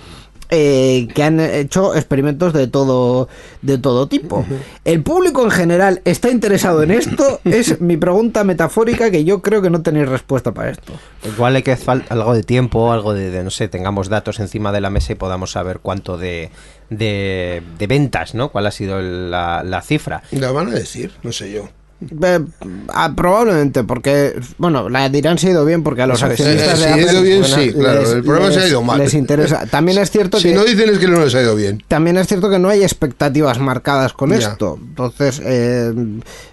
Eh, que han hecho experimentos de todo de todo tipo. ¿El público en general está interesado en esto? Es mi pregunta metafórica que yo creo que no tenéis respuesta para esto. Igual hay que hacer algo de tiempo, algo de, de, no sé, tengamos datos encima de la mesa y podamos saber cuánto de, de, de ventas, ¿no? ¿Cuál ha sido el- la, la cifra? La van a decir, no sé yo. Eh, ah, probablemente, porque, bueno, la dirán se ha ido bien porque a los accionistas de si ha ido bien, les- sí, claro, el problema se ha ido mal. Les interesa. También es cierto Si que no dicen es que no les ha ido bien. también es cierto que no hay expectativas marcadas con Ya. esto. Entonces, eh,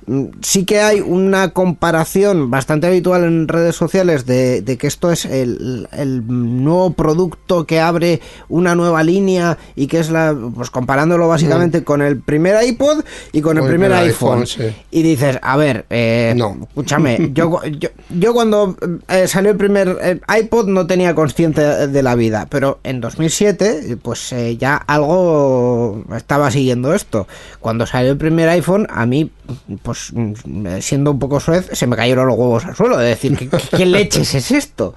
mm, sí que hay una comparación bastante habitual en redes sociales de, de que esto es el, el nuevo producto que abre una nueva línea y que es la, pues comparándolo básicamente con el primer iPod y con el Mm. Con el primer iPhone. iPhone, sí. Y dices, a ver, eh, No. escúchame, yo, yo, yo cuando eh, salió el primer eh, iPod no tenía conciencia de la vida, pero en 2007 pues eh, ya algo estaba siguiendo esto. Cuando salió el primer iPhone, a mí, pues mm, siendo un poco suez, se me cayeron los huevos al suelo, de decir, ¿qué, qué- leches es esto?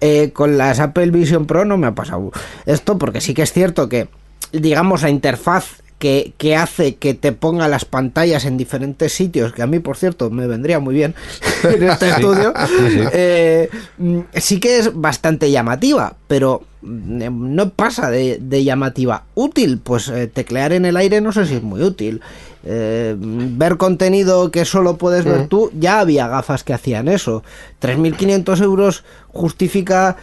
Eh, con las Apple Vision Pro no me ha pasado esto, porque sí que es cierto que, digamos, la interfaz que, que hace que te ponga las pantallas en diferentes sitios, que a mí, por cierto, me vendría muy bien en este estudio, eh, mm, sí que es bastante llamativa, pero mm, no pasa de, de llamativa. Útil, pues eh, teclear en el aire no sé si es muy útil. Eh, ver contenido que solo puedes ver tú, ya había gafas que hacían eso. 3.500 euros justifica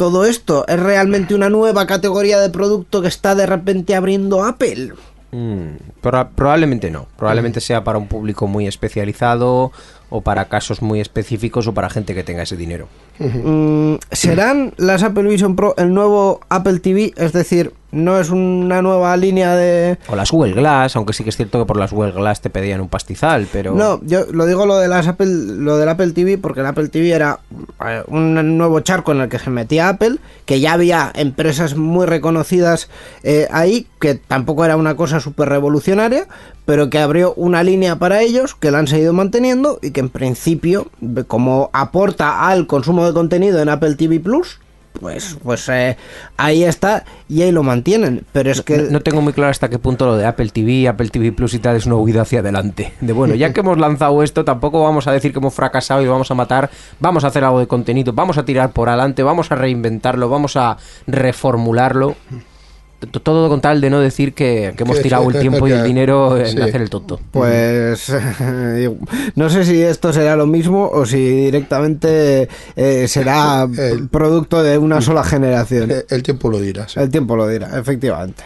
todo esto. ¿Es realmente una nueva categoría de producto que está de repente abriendo Apple? Mm, proba- probablemente no. Probablemente sea para un público muy especializado o para casos muy específicos o para gente que tenga ese dinero. Mm, ¿Serán las Apple Vision Pro el nuevo Apple TV? Es decir, no es una nueva línea de... O las Google Glass, aunque sí que es cierto que por las Google Glass te pedían un pastizal, pero... No, yo lo digo lo de las Apple, lo del Apple TV porque el Apple TV era eh, un nuevo charco en el que se metía Apple, que ya había empresas muy reconocidas eh, ahí, que tampoco era una cosa súper revolucionaria, pero que abrió una línea para ellos, que la han seguido manteniendo y que en principio, como aporta al consumo de contenido en Apple TV Plus, pues, pues eh, ahí está y ahí lo mantienen. Pero es que No, no tengo muy claro hasta qué punto lo de Apple TV, Apple TV Plus y tal es una huida hacia adelante. De bueno, ya que hemos lanzado esto, tampoco vamos a decir que hemos fracasado y lo vamos a matar. Vamos a hacer algo de contenido, vamos a tirar por adelante, vamos a reinventarlo, vamos a reformularlo. Todo con tal de no decir que, que hemos tirado el tiempo y el dinero en sí. hacer el tonto. Pues no sé si esto será lo mismo o si directamente eh, será El- producto de una sola generación. El tiempo lo dirá. sí. El tiempo lo dirá, efectivamente.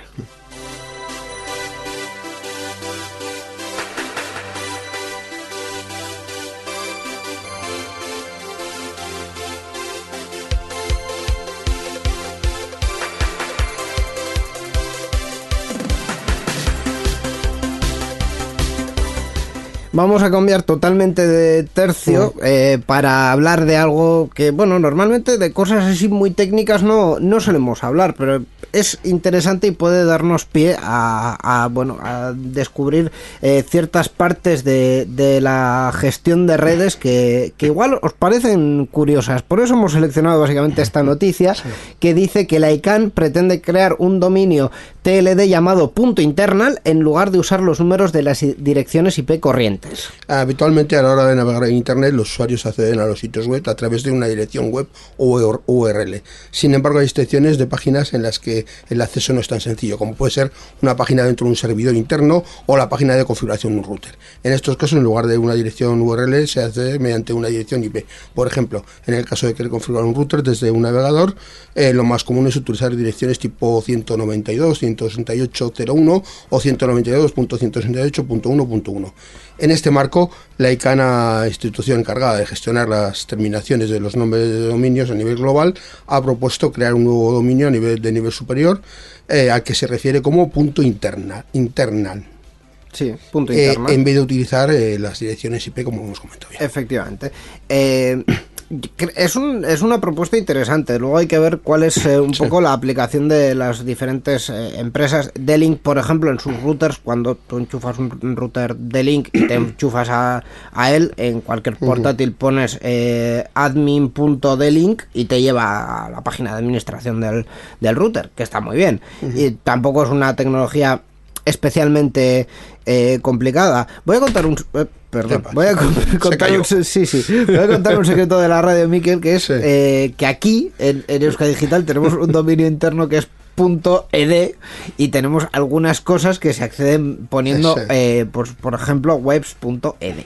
Vamos a cambiar totalmente de tercio eh, para hablar de algo que, bueno, normalmente de cosas así muy técnicas no, no solemos hablar, pero es interesante y puede darnos pie a, a, bueno, a descubrir eh, ciertas partes de, de la gestión de redes que, que igual os parecen curiosas. Por eso hemos seleccionado básicamente esta noticia que dice que la ICANN pretende crear un dominio TLD llamado punto internal en lugar de usar los números de las direcciones IP corrientes. Habitualmente a la hora de navegar en Internet los usuarios acceden a los sitios web a través de una dirección web o UR- URL. Sin embargo, hay excepciones de páginas en las que el acceso no es tan sencillo, como puede ser una página dentro de un servidor interno o la página de configuración de un router. En estos casos, en lugar de una dirección URL, se hace mediante una dirección IP. Por ejemplo, en el caso de querer configurar un router desde un navegador, eh, lo más común es utilizar direcciones tipo 192, 168.01 o 192.168.1.1. En este marco, la ICANA, institución encargada de gestionar las terminaciones de los nombres de dominios a nivel global, ha propuesto crear un nuevo dominio a nivel de nivel superior eh, al que se refiere como punto interna, internal, Sí, punto eh, internal. en vez de utilizar eh, las direcciones IP como hemos comentado ya. Efectivamente. Es, un, es una propuesta interesante. Luego hay que ver cuál es eh, un poco la aplicación de las diferentes eh, empresas. D-Link, por ejemplo, en sus routers, cuando tú enchufas un, un router D-Link y te enchufas a, a él, en cualquier portátil pones eh, admin.dlink y te lleva a la página de administración del, del router, que está muy bien. Y tampoco es una tecnología especialmente eh, complicada. Voy a contar un... eh, perdón, voy a contar un, se- sí, sí, voy a contar un secreto de la radio, Miquel, que es Sí. eh, que aquí, en, en Euskadi Digital, tenemos un dominio interno que es .ed y tenemos algunas cosas que se acceden poniendo, eh, pues, por ejemplo, webs.ed.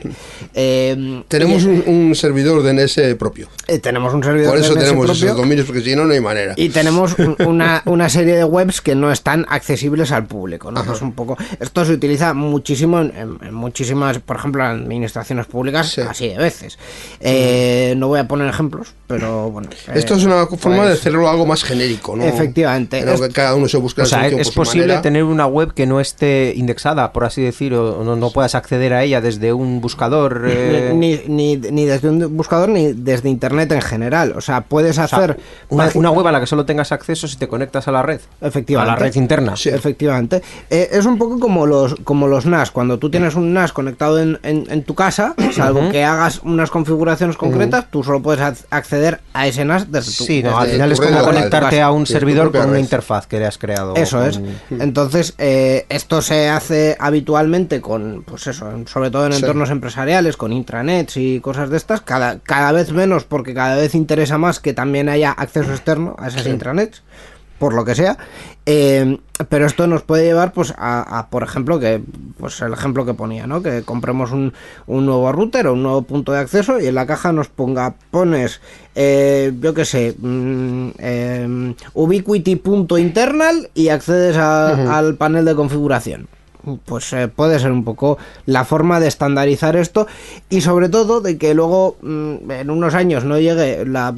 Eh, Tenemos un, un servidor DNS propio. eh, tenemos un servidor Por eso tenemos propio. esos dominios, porque si no, no hay manera. Y tenemos un- una, una serie de webs que no están accesibles al público, ¿no? Es un poco, esto se utiliza muchísimo en, muchísimas, por ejemplo, en administraciones públicas, Sí. así de veces. Eh, no voy a poner ejemplos, pero bueno. Esto eh, es una forma de pues, hacerlo algo más genérico, ¿no? Efectivamente. Pero Es- que cada uno se busque O sea, es posible manera. tener una web que no esté indexada, por así decir, o no, no puedas acceder a ella desde un buscador. eh, Ni, ni, ni desde un buscador ni desde internet en general. O sea, puedes o sea, hacer una, web a la que solo tengas acceso si te conectas a la red. Efectivamente. A la red interna. Sí, efectivamente. Eh, es un poco como los, como los NAS. Cuando tú tienes un NAS conectado en, en- en tu casa, salvo que hagas unas configuraciones concretas, tú solo puedes ac- acceder a ese NAS desde tu Sí, no, desde al final es como conectarte a un servidor con una red. Interfaz que le has creado. Eso con- es. Entonces, eh, esto se hace habitualmente con, pues eso, sobre todo en Sí. entornos empresariales, con intranets y cosas de estas, cada, cada vez menos porque cada vez interesa más que también haya acceso externo a esas intranets, por lo que sea. Eh, pero esto nos puede llevar, pues, a, a, por ejemplo, que, pues el ejemplo que ponía, ¿no? Que compremos un, un nuevo router o un nuevo punto de acceso y en la caja nos ponga, pones, eh, yo qué sé, mm, em, ubiquity.internal y accedes a- al panel de configuración. Pues eh, puede ser un poco la forma de estandarizar esto y sobre todo de que luego mm, en unos años no llegue la,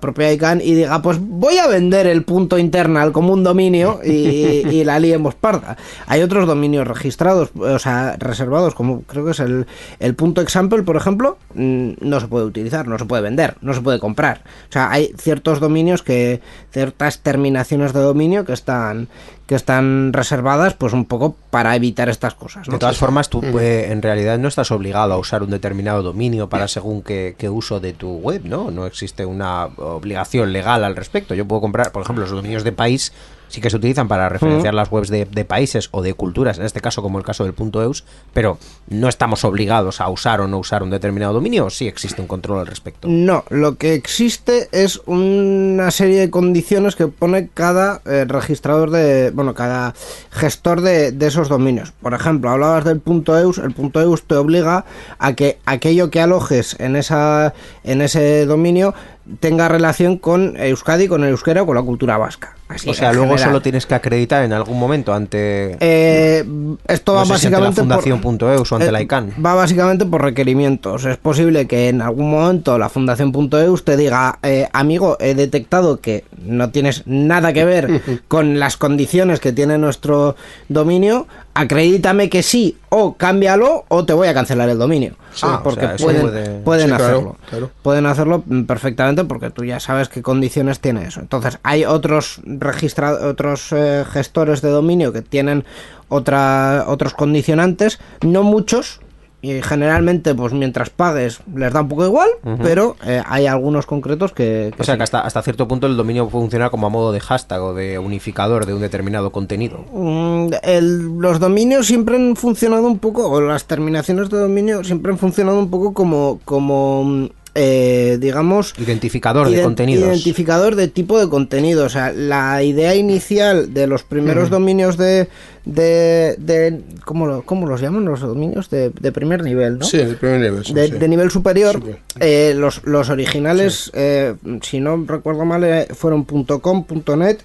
propia ICANN y diga pues voy a vender el punto internal como un dominio y, y la liemos parda. Hay otros dominios registrados, o sea, reservados, como creo que es el, el punto example, por ejemplo, mm, no se puede utilizar, no se puede vender, no se puede comprar. O sea, hay ciertos dominios que, ciertas terminaciones de dominio que están que están reservadas pues un poco para evitar estas cosas. ¿no? De todas formas, tú eh, en realidad no estás obligado a usar un determinado dominio para según qué, qué uso de tu web, ¿no? No existe una obligación legal al respecto. Yo puedo comprar, por ejemplo, los dominios de país sí que se utilizan para referenciar las webs de, de países o de culturas, en este caso como el caso del punto .eus, pero no estamos obligados a usar o no usar un determinado dominio, o sí existe un control al respecto. No, lo que existe es una serie de condiciones que pone cada eh, registrador de, bueno, cada gestor de, de esos dominios. Por ejemplo, hablabas del punto .eus, el punto .eus te obliga a que aquello que alojes en esa en ese dominio tenga relación con Euskadi, con el euskera o con la cultura vasca. Así, o sea, luego general. solo tienes que acreditar en algún momento ante Eh, esto va no sé si ante la básicamente Fundación por, punto .eus o ante eh, la ICANN. Va básicamente por requerimientos. Es posible que en algún momento la Fundación.eus te diga, eh, amigo, he detectado que no tienes nada que ver con las condiciones que tiene nuestro dominio, acredítame que sí, o cámbialo, o te voy a cancelar el dominio. Ah, o porque sea, eso pueden, puede- pueden Sí, hacerlo. claro. Pueden hacerlo perfectamente porque tú ya sabes qué condiciones tiene eso. Entonces, hay otros registra otros eh, gestores de dominio que tienen otra, otros condicionantes, no muchos. Y generalmente, pues mientras pagues, les da un poco igual, pero eh, hay algunos concretos que. que O sea sí. que hasta, hasta cierto punto el dominio funciona como a modo de hashtag o de unificador de un determinado contenido. Mm, el- los dominios siempre han funcionado un poco, o las terminaciones de dominio siempre han funcionado un poco como, como mm, eh, digamos, Identificador de contenidos. Identificador de tipo de contenido. O sea, la idea inicial de los primeros dominios de. de, de ¿cómo, lo- cómo los llaman los dominios? De, de primer nivel, ¿no? Sí, el primer nivel. sí, de, sí. de nivel superior, Super. eh, los, los originales, eh, si no recuerdo mal, fueron .com, .net,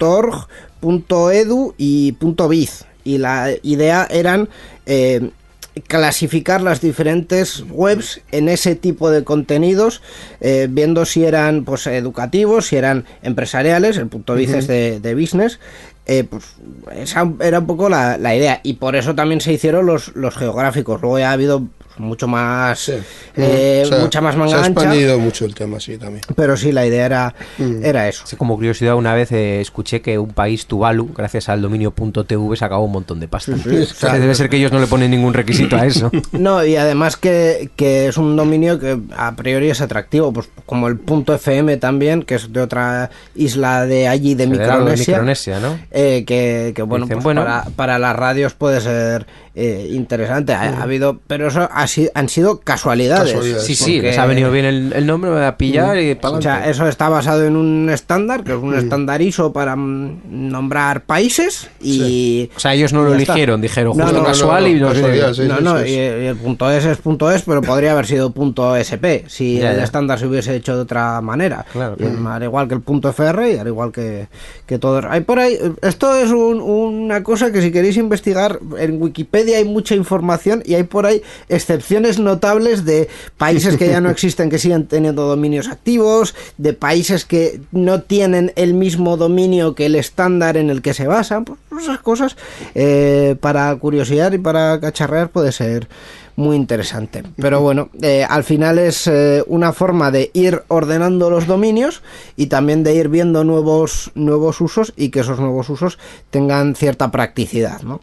.org, .edu y .biz. Y la idea eran eh, clasificar las diferentes webs en ese tipo de contenidos, eh, viendo si eran pues educativos, si eran empresariales, el punto biz es de, de business. eh, pues esa era un poco la, la idea y por eso también se hicieron los, los geográficos. Luego ya ha habido mucho más, Sí. eh, O sea, mucha más Se manga ha ancha, expandido mucho el tema, sí, también. pero sí, la idea era, era eso. Sí, como curiosidad, una vez eh, escuché que un país, Tuvalu, gracias al dominio .tv, sacaba un montón de pasta. O sea, debe ser que ellos no le ponen ningún requisito a eso. No, y además que, que es un dominio que a priori es atractivo, pues como el punto FM también, que es de otra isla de allí de Micronesia. Micronesia, ¿no? eh, que, que, bueno, Dicen, pues bueno. Para, para las radios puede ser eh, interesante. Ha, ha habido, pero eso ha han sido casualidades. Casualidades. Sí, sí, porque- les ha venido bien el, el nombre, me voy a pillar y para O sea, eso está basado en un estándar, que es un estandarizo para mm, nombrar países y... O sea, ellos no lo eligieron, dijeron No, justo no, no, casual no, y nos viene casualidad, bien. sí. no, no, y, y el punto S es punto S, pero podría haber sido punto SP si Ya, el ya. estándar se hubiese hecho de otra manera. Claro, Y Al igual que el punto FR y al igual que, que todos. Hay por ahí, esto es un- una cosa que si queréis investigar, en Wikipedia hay mucha información y hay por ahí excepciones notables de países que ya no existen que siguen teniendo dominios activos, de países que no tienen el mismo dominio que el estándar en el que se basan, pues esas cosas eh, para curiosidad y para cacharrear puede ser muy interesante. Pero bueno, eh, al final es eh, una forma de ir ordenando los dominios y también de ir viendo nuevos, nuevos usos y que esos nuevos usos tengan cierta practicidad, ¿no?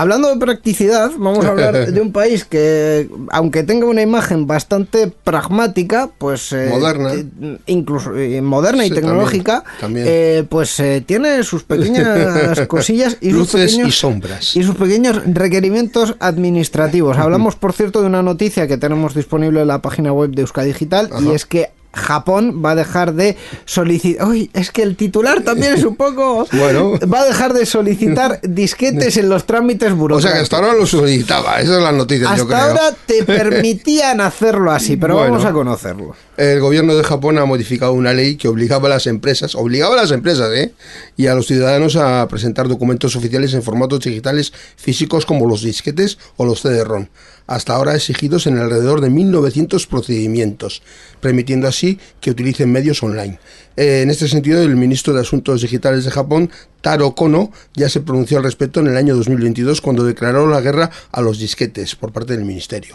Hablando de practicidad, vamos a hablar de un país que, aunque tenga una imagen bastante pragmática, pues... eh, Moderna. eh, incluso eh, moderna y tecnológica, también, también. eh, pues tiene sus pequeñas cosillas y sus Luces y pequeños, sombras. y sus pequeños requerimientos administrativos. Hablamos, por cierto, de una noticia que tenemos disponible en la página web de Euskadi Digital y es que Japón va a dejar de solicitar. Uy, es que el titular también es un poco. Bueno. Va a dejar de solicitar disquetes en los trámites O burocráticos. sea que hasta ahora lo solicitaba, esa es la noticia, yo Hasta creo. ahora te permitían hacerlo así, pero Bueno. vamos a conocerlo. El gobierno de Japón ha modificado una ley que obligaba a las empresas, obligaba a las empresas, ¿eh? y a los ciudadanos a presentar documentos oficiales en formatos digitales físicos como los disquetes o los CD-ROM, hasta ahora exigidos en alrededor de 1.900 procedimientos, permitiendo así que utilicen medios online. Eh, en este sentido, el ministro de Asuntos Digitales de Japón, Taro Kono, ya se pronunció al respecto en el año 2022 cuando declaró la guerra a los disquetes por parte del ministerio.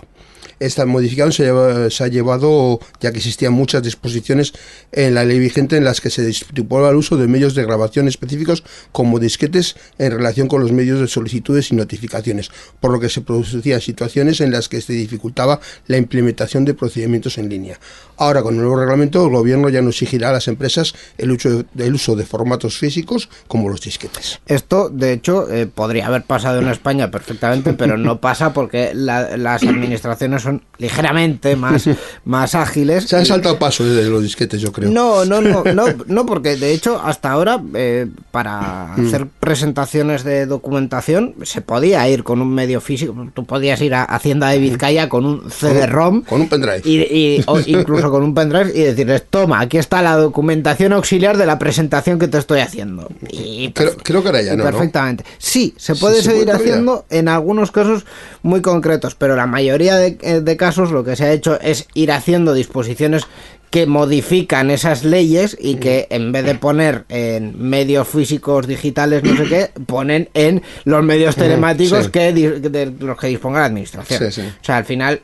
Esta modificación se, se ha llevado, ya que existían muchas disposiciones en la ley vigente en las que se estipulaba el uso de medios de grabación específicos como disquetes en relación con los medios de solicitudes y notificaciones, por lo que se producían situaciones en las que se dificultaba la implementación de procedimientos en línea. Ahora, con el nuevo reglamento, el gobierno ya no exigirá a las empresas el uso el uso de formatos físicos como los disquetes. Esto, de hecho, eh, podría haber pasado en España perfectamente, pero no pasa porque la- las administraciones son ligeramente más, más ágiles. Se han saltado paso de los disquetes, yo creo. No, no, no, no, no, porque de hecho hasta ahora eh, para Mm. hacer presentaciones de documentación se podía ir con un medio físico, tú podías ir a Hacienda de Vizcaya con un CD-ROM Con un pendrive. y, y- o incluso con un pendrive y decirles, toma, aquí está la documentación auxiliar de la presentación que te estoy haciendo. Y Creo, creo que ahora ya no, ¿no? perfectamente. Sí, se puede se seguir puede haciendo en algunos casos muy concretos, pero la mayoría de, de casos lo que se ha hecho es ir haciendo disposiciones que modifican esas leyes y que en vez de poner en medios físicos digitales no sé qué ponen en los medios telemáticos sí. que de los que disponga la administración Sí, sí. o sea al final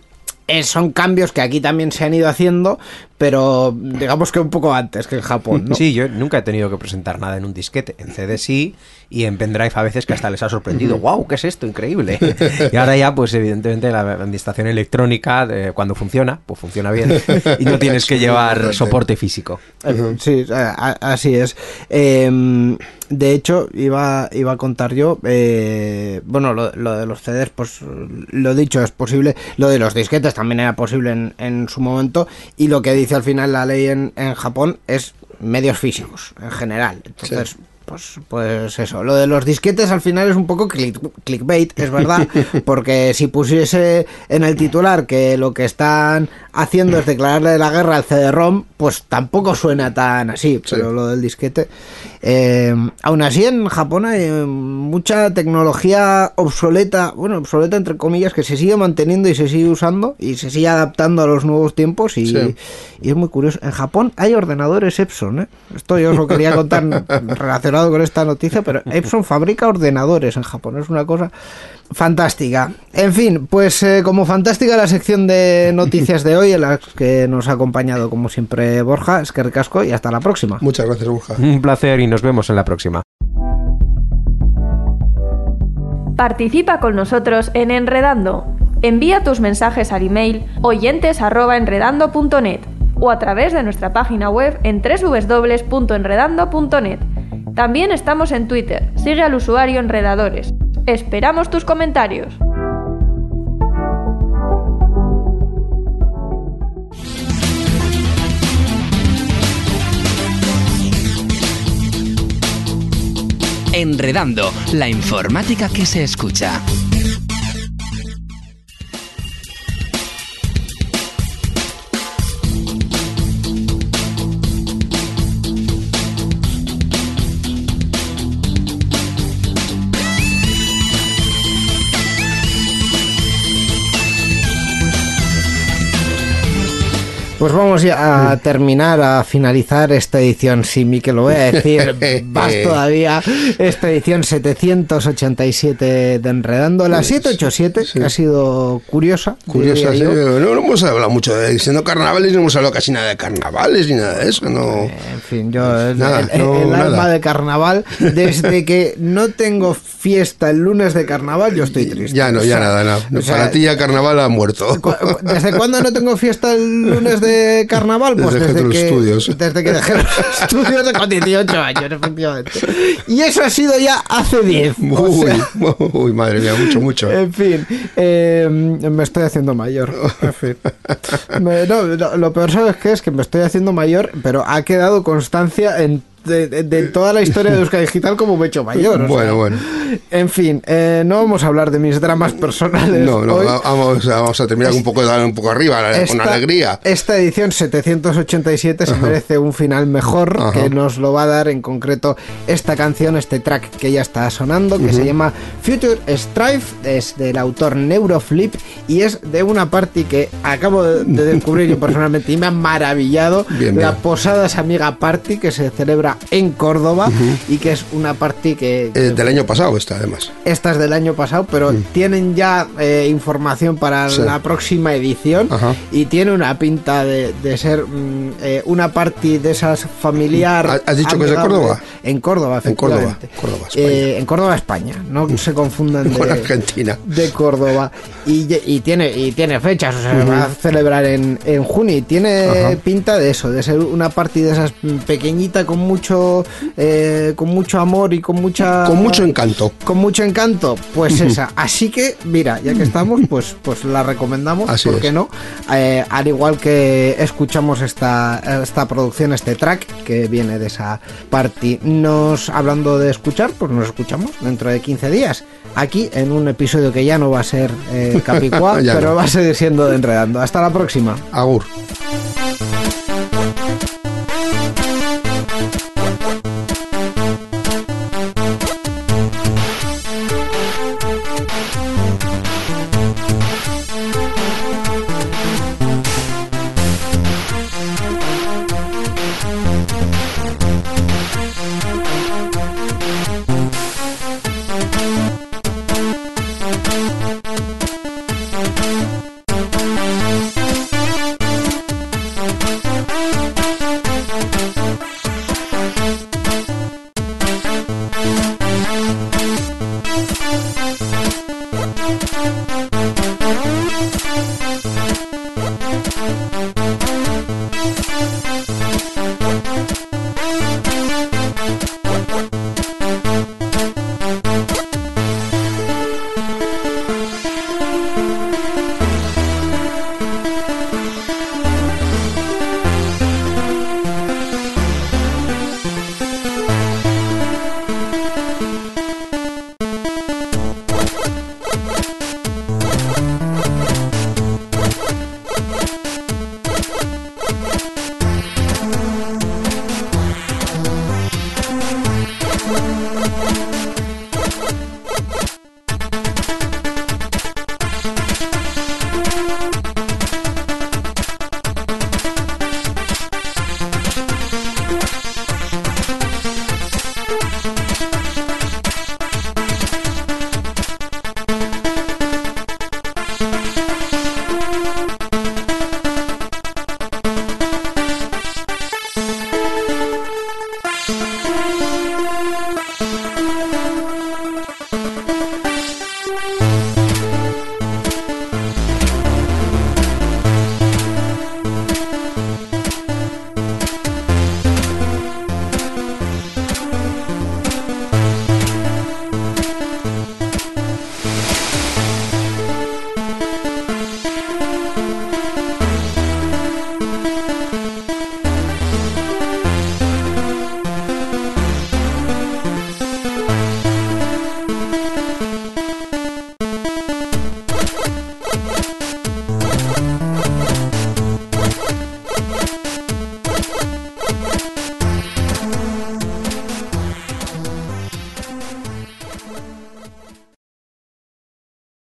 eh, son cambios que aquí también se han ido haciendo pero digamos que un poco antes que en Japón ¿no? Sí, yo nunca he tenido que presentar nada en un disquete. En CD sí, y en pendrive a veces que hasta les ha sorprendido. ¡Wow! ¿Qué es esto? Increíble. Y ahora ya, pues evidentemente la administración electrónica, eh, cuando funciona, pues funciona bien. Y no tienes que llevar soporte físico. Eh, Sí, así es. Eh, de hecho, iba, iba a contar yo, eh, bueno, lo, lo de los CDs, pues lo dicho, es posible. Lo de los disquetes también era posible en, en su momento. Y lo que dice al final la ley en, en Japón es medios físicos, en general. Entonces... Pues, pues eso, lo de los disquetes al final es un poco click- clickbait, es verdad, porque si pusiese en el titular que lo que están haciendo es declararle la guerra al CD-ROM, pues tampoco suena tan así, pero lo del disquete. eh, aún así, en Japón hay eh, mucha tecnología obsoleta, bueno, obsoleta entre comillas, que se sigue manteniendo y se sigue usando y se sigue adaptando a los nuevos tiempos y, Sí. y es muy curioso. En Japón hay ordenadores Epson, ¿eh? Esto yo os lo quería contar relacionado con esta noticia, pero Epson fabrica ordenadores en Japón. Es una cosa fantástica. En fin, pues eh, como fantástica la sección de noticias de hoy, en la que nos ha acompañado como siempre Borja, es que recasco y hasta la próxima. Muchas gracias, Borja. Un placer y nos vemos en la próxima. Participa con nosotros en Enredando. Envía tus mensajes al email oyentes@enredando.net o a través de nuestra página web en www.enredando.net. También estamos en Twitter. Sigue al usuario Enredadores. Esperamos tus comentarios. Enredando, la informática que se escucha. Pues vamos ya a terminar, a finalizar esta edición. Sí, Miquel, lo voy a decir. Vas todavía. Esta edición 787 de Enredando. La 787, que ha sido curiosa. Curiosa, sí. No, no hemos hablado mucho de siendo carnavales, no hemos hablado casi nada de carnavales ni nada de eso, no. En fin, yo el, Nada, el- no, el nada. alma de carnaval, desde que no tengo fiesta el lunes de carnaval, yo estoy triste. Ya no, O ya sea, nada, nada. o sea, Para ti ya carnaval ha muerto. ¿Desde cuándo no tengo fiesta el lunes de de carnaval? Pues Desde que desde, que, estudios. desde que dejé los estudios de con 18 años, efectivamente. Y eso ha sido ya hace 10. o Uy, sea, uy, madre mía, mucho, mucho. en fin, eh, me estoy haciendo mayor. En fin. Me- no, no, lo peor, ¿sabes qué? Es que me estoy haciendo mayor, pero ha quedado constancia en de, de- de toda la historia de Euskadi Digital como me he hecho mayor. sea. Bueno, bueno. En fin, eh, no vamos a hablar de mis dramas personales. No, no, hoy. vamos, a- vamos a terminar un poco, un poco arriba, con alegría. Esta edición 787 se merece un final mejor Ajá. que nos lo va a dar en concreto esta canción, este track que ya está sonando, que se llama Future Strife, es del autor Neuroflip y es de una party que acabo de de descubrir yo personalmente y me ha maravillado, Bien, la bien. Posadas Amiga Party que se celebra en Córdoba y que es una party que... Eh, del año pasado está, además. Esta es del año pasado, pero tienen ya eh, información para Sí. la próxima edición Ajá. y tiene una pinta de, de ser mm, eh, una party de esas familiar. ¿Has- dicho que es de. Córdoba? En Córdoba, En Córdoba. Córdoba, España. Eh, en Córdoba, España. No se confundan de, Con Argentina. de Córdoba. Y, y tiene y tiene fechas, o sea, se va a celebrar en, en junio y tiene Ajá. pinta de eso, de ser una party de esas mm, pequeñita con mucho eh, con mucho amor y con mucha Con mucho encanto. con mucho encanto, pues esa. Así que, mira, ya que estamos, pues, pues la recomendamos, Así ¿por es. no? Eh, al igual que escuchamos esta, esta producción, este track que viene de esa party. Nos, hablando de escuchar, pues nos escuchamos dentro de 15 días. Aquí en un episodio que ya no va a ser eh, Capicua, pero no. va a seguir siendo de Enredando. Hasta la próxima. Agur.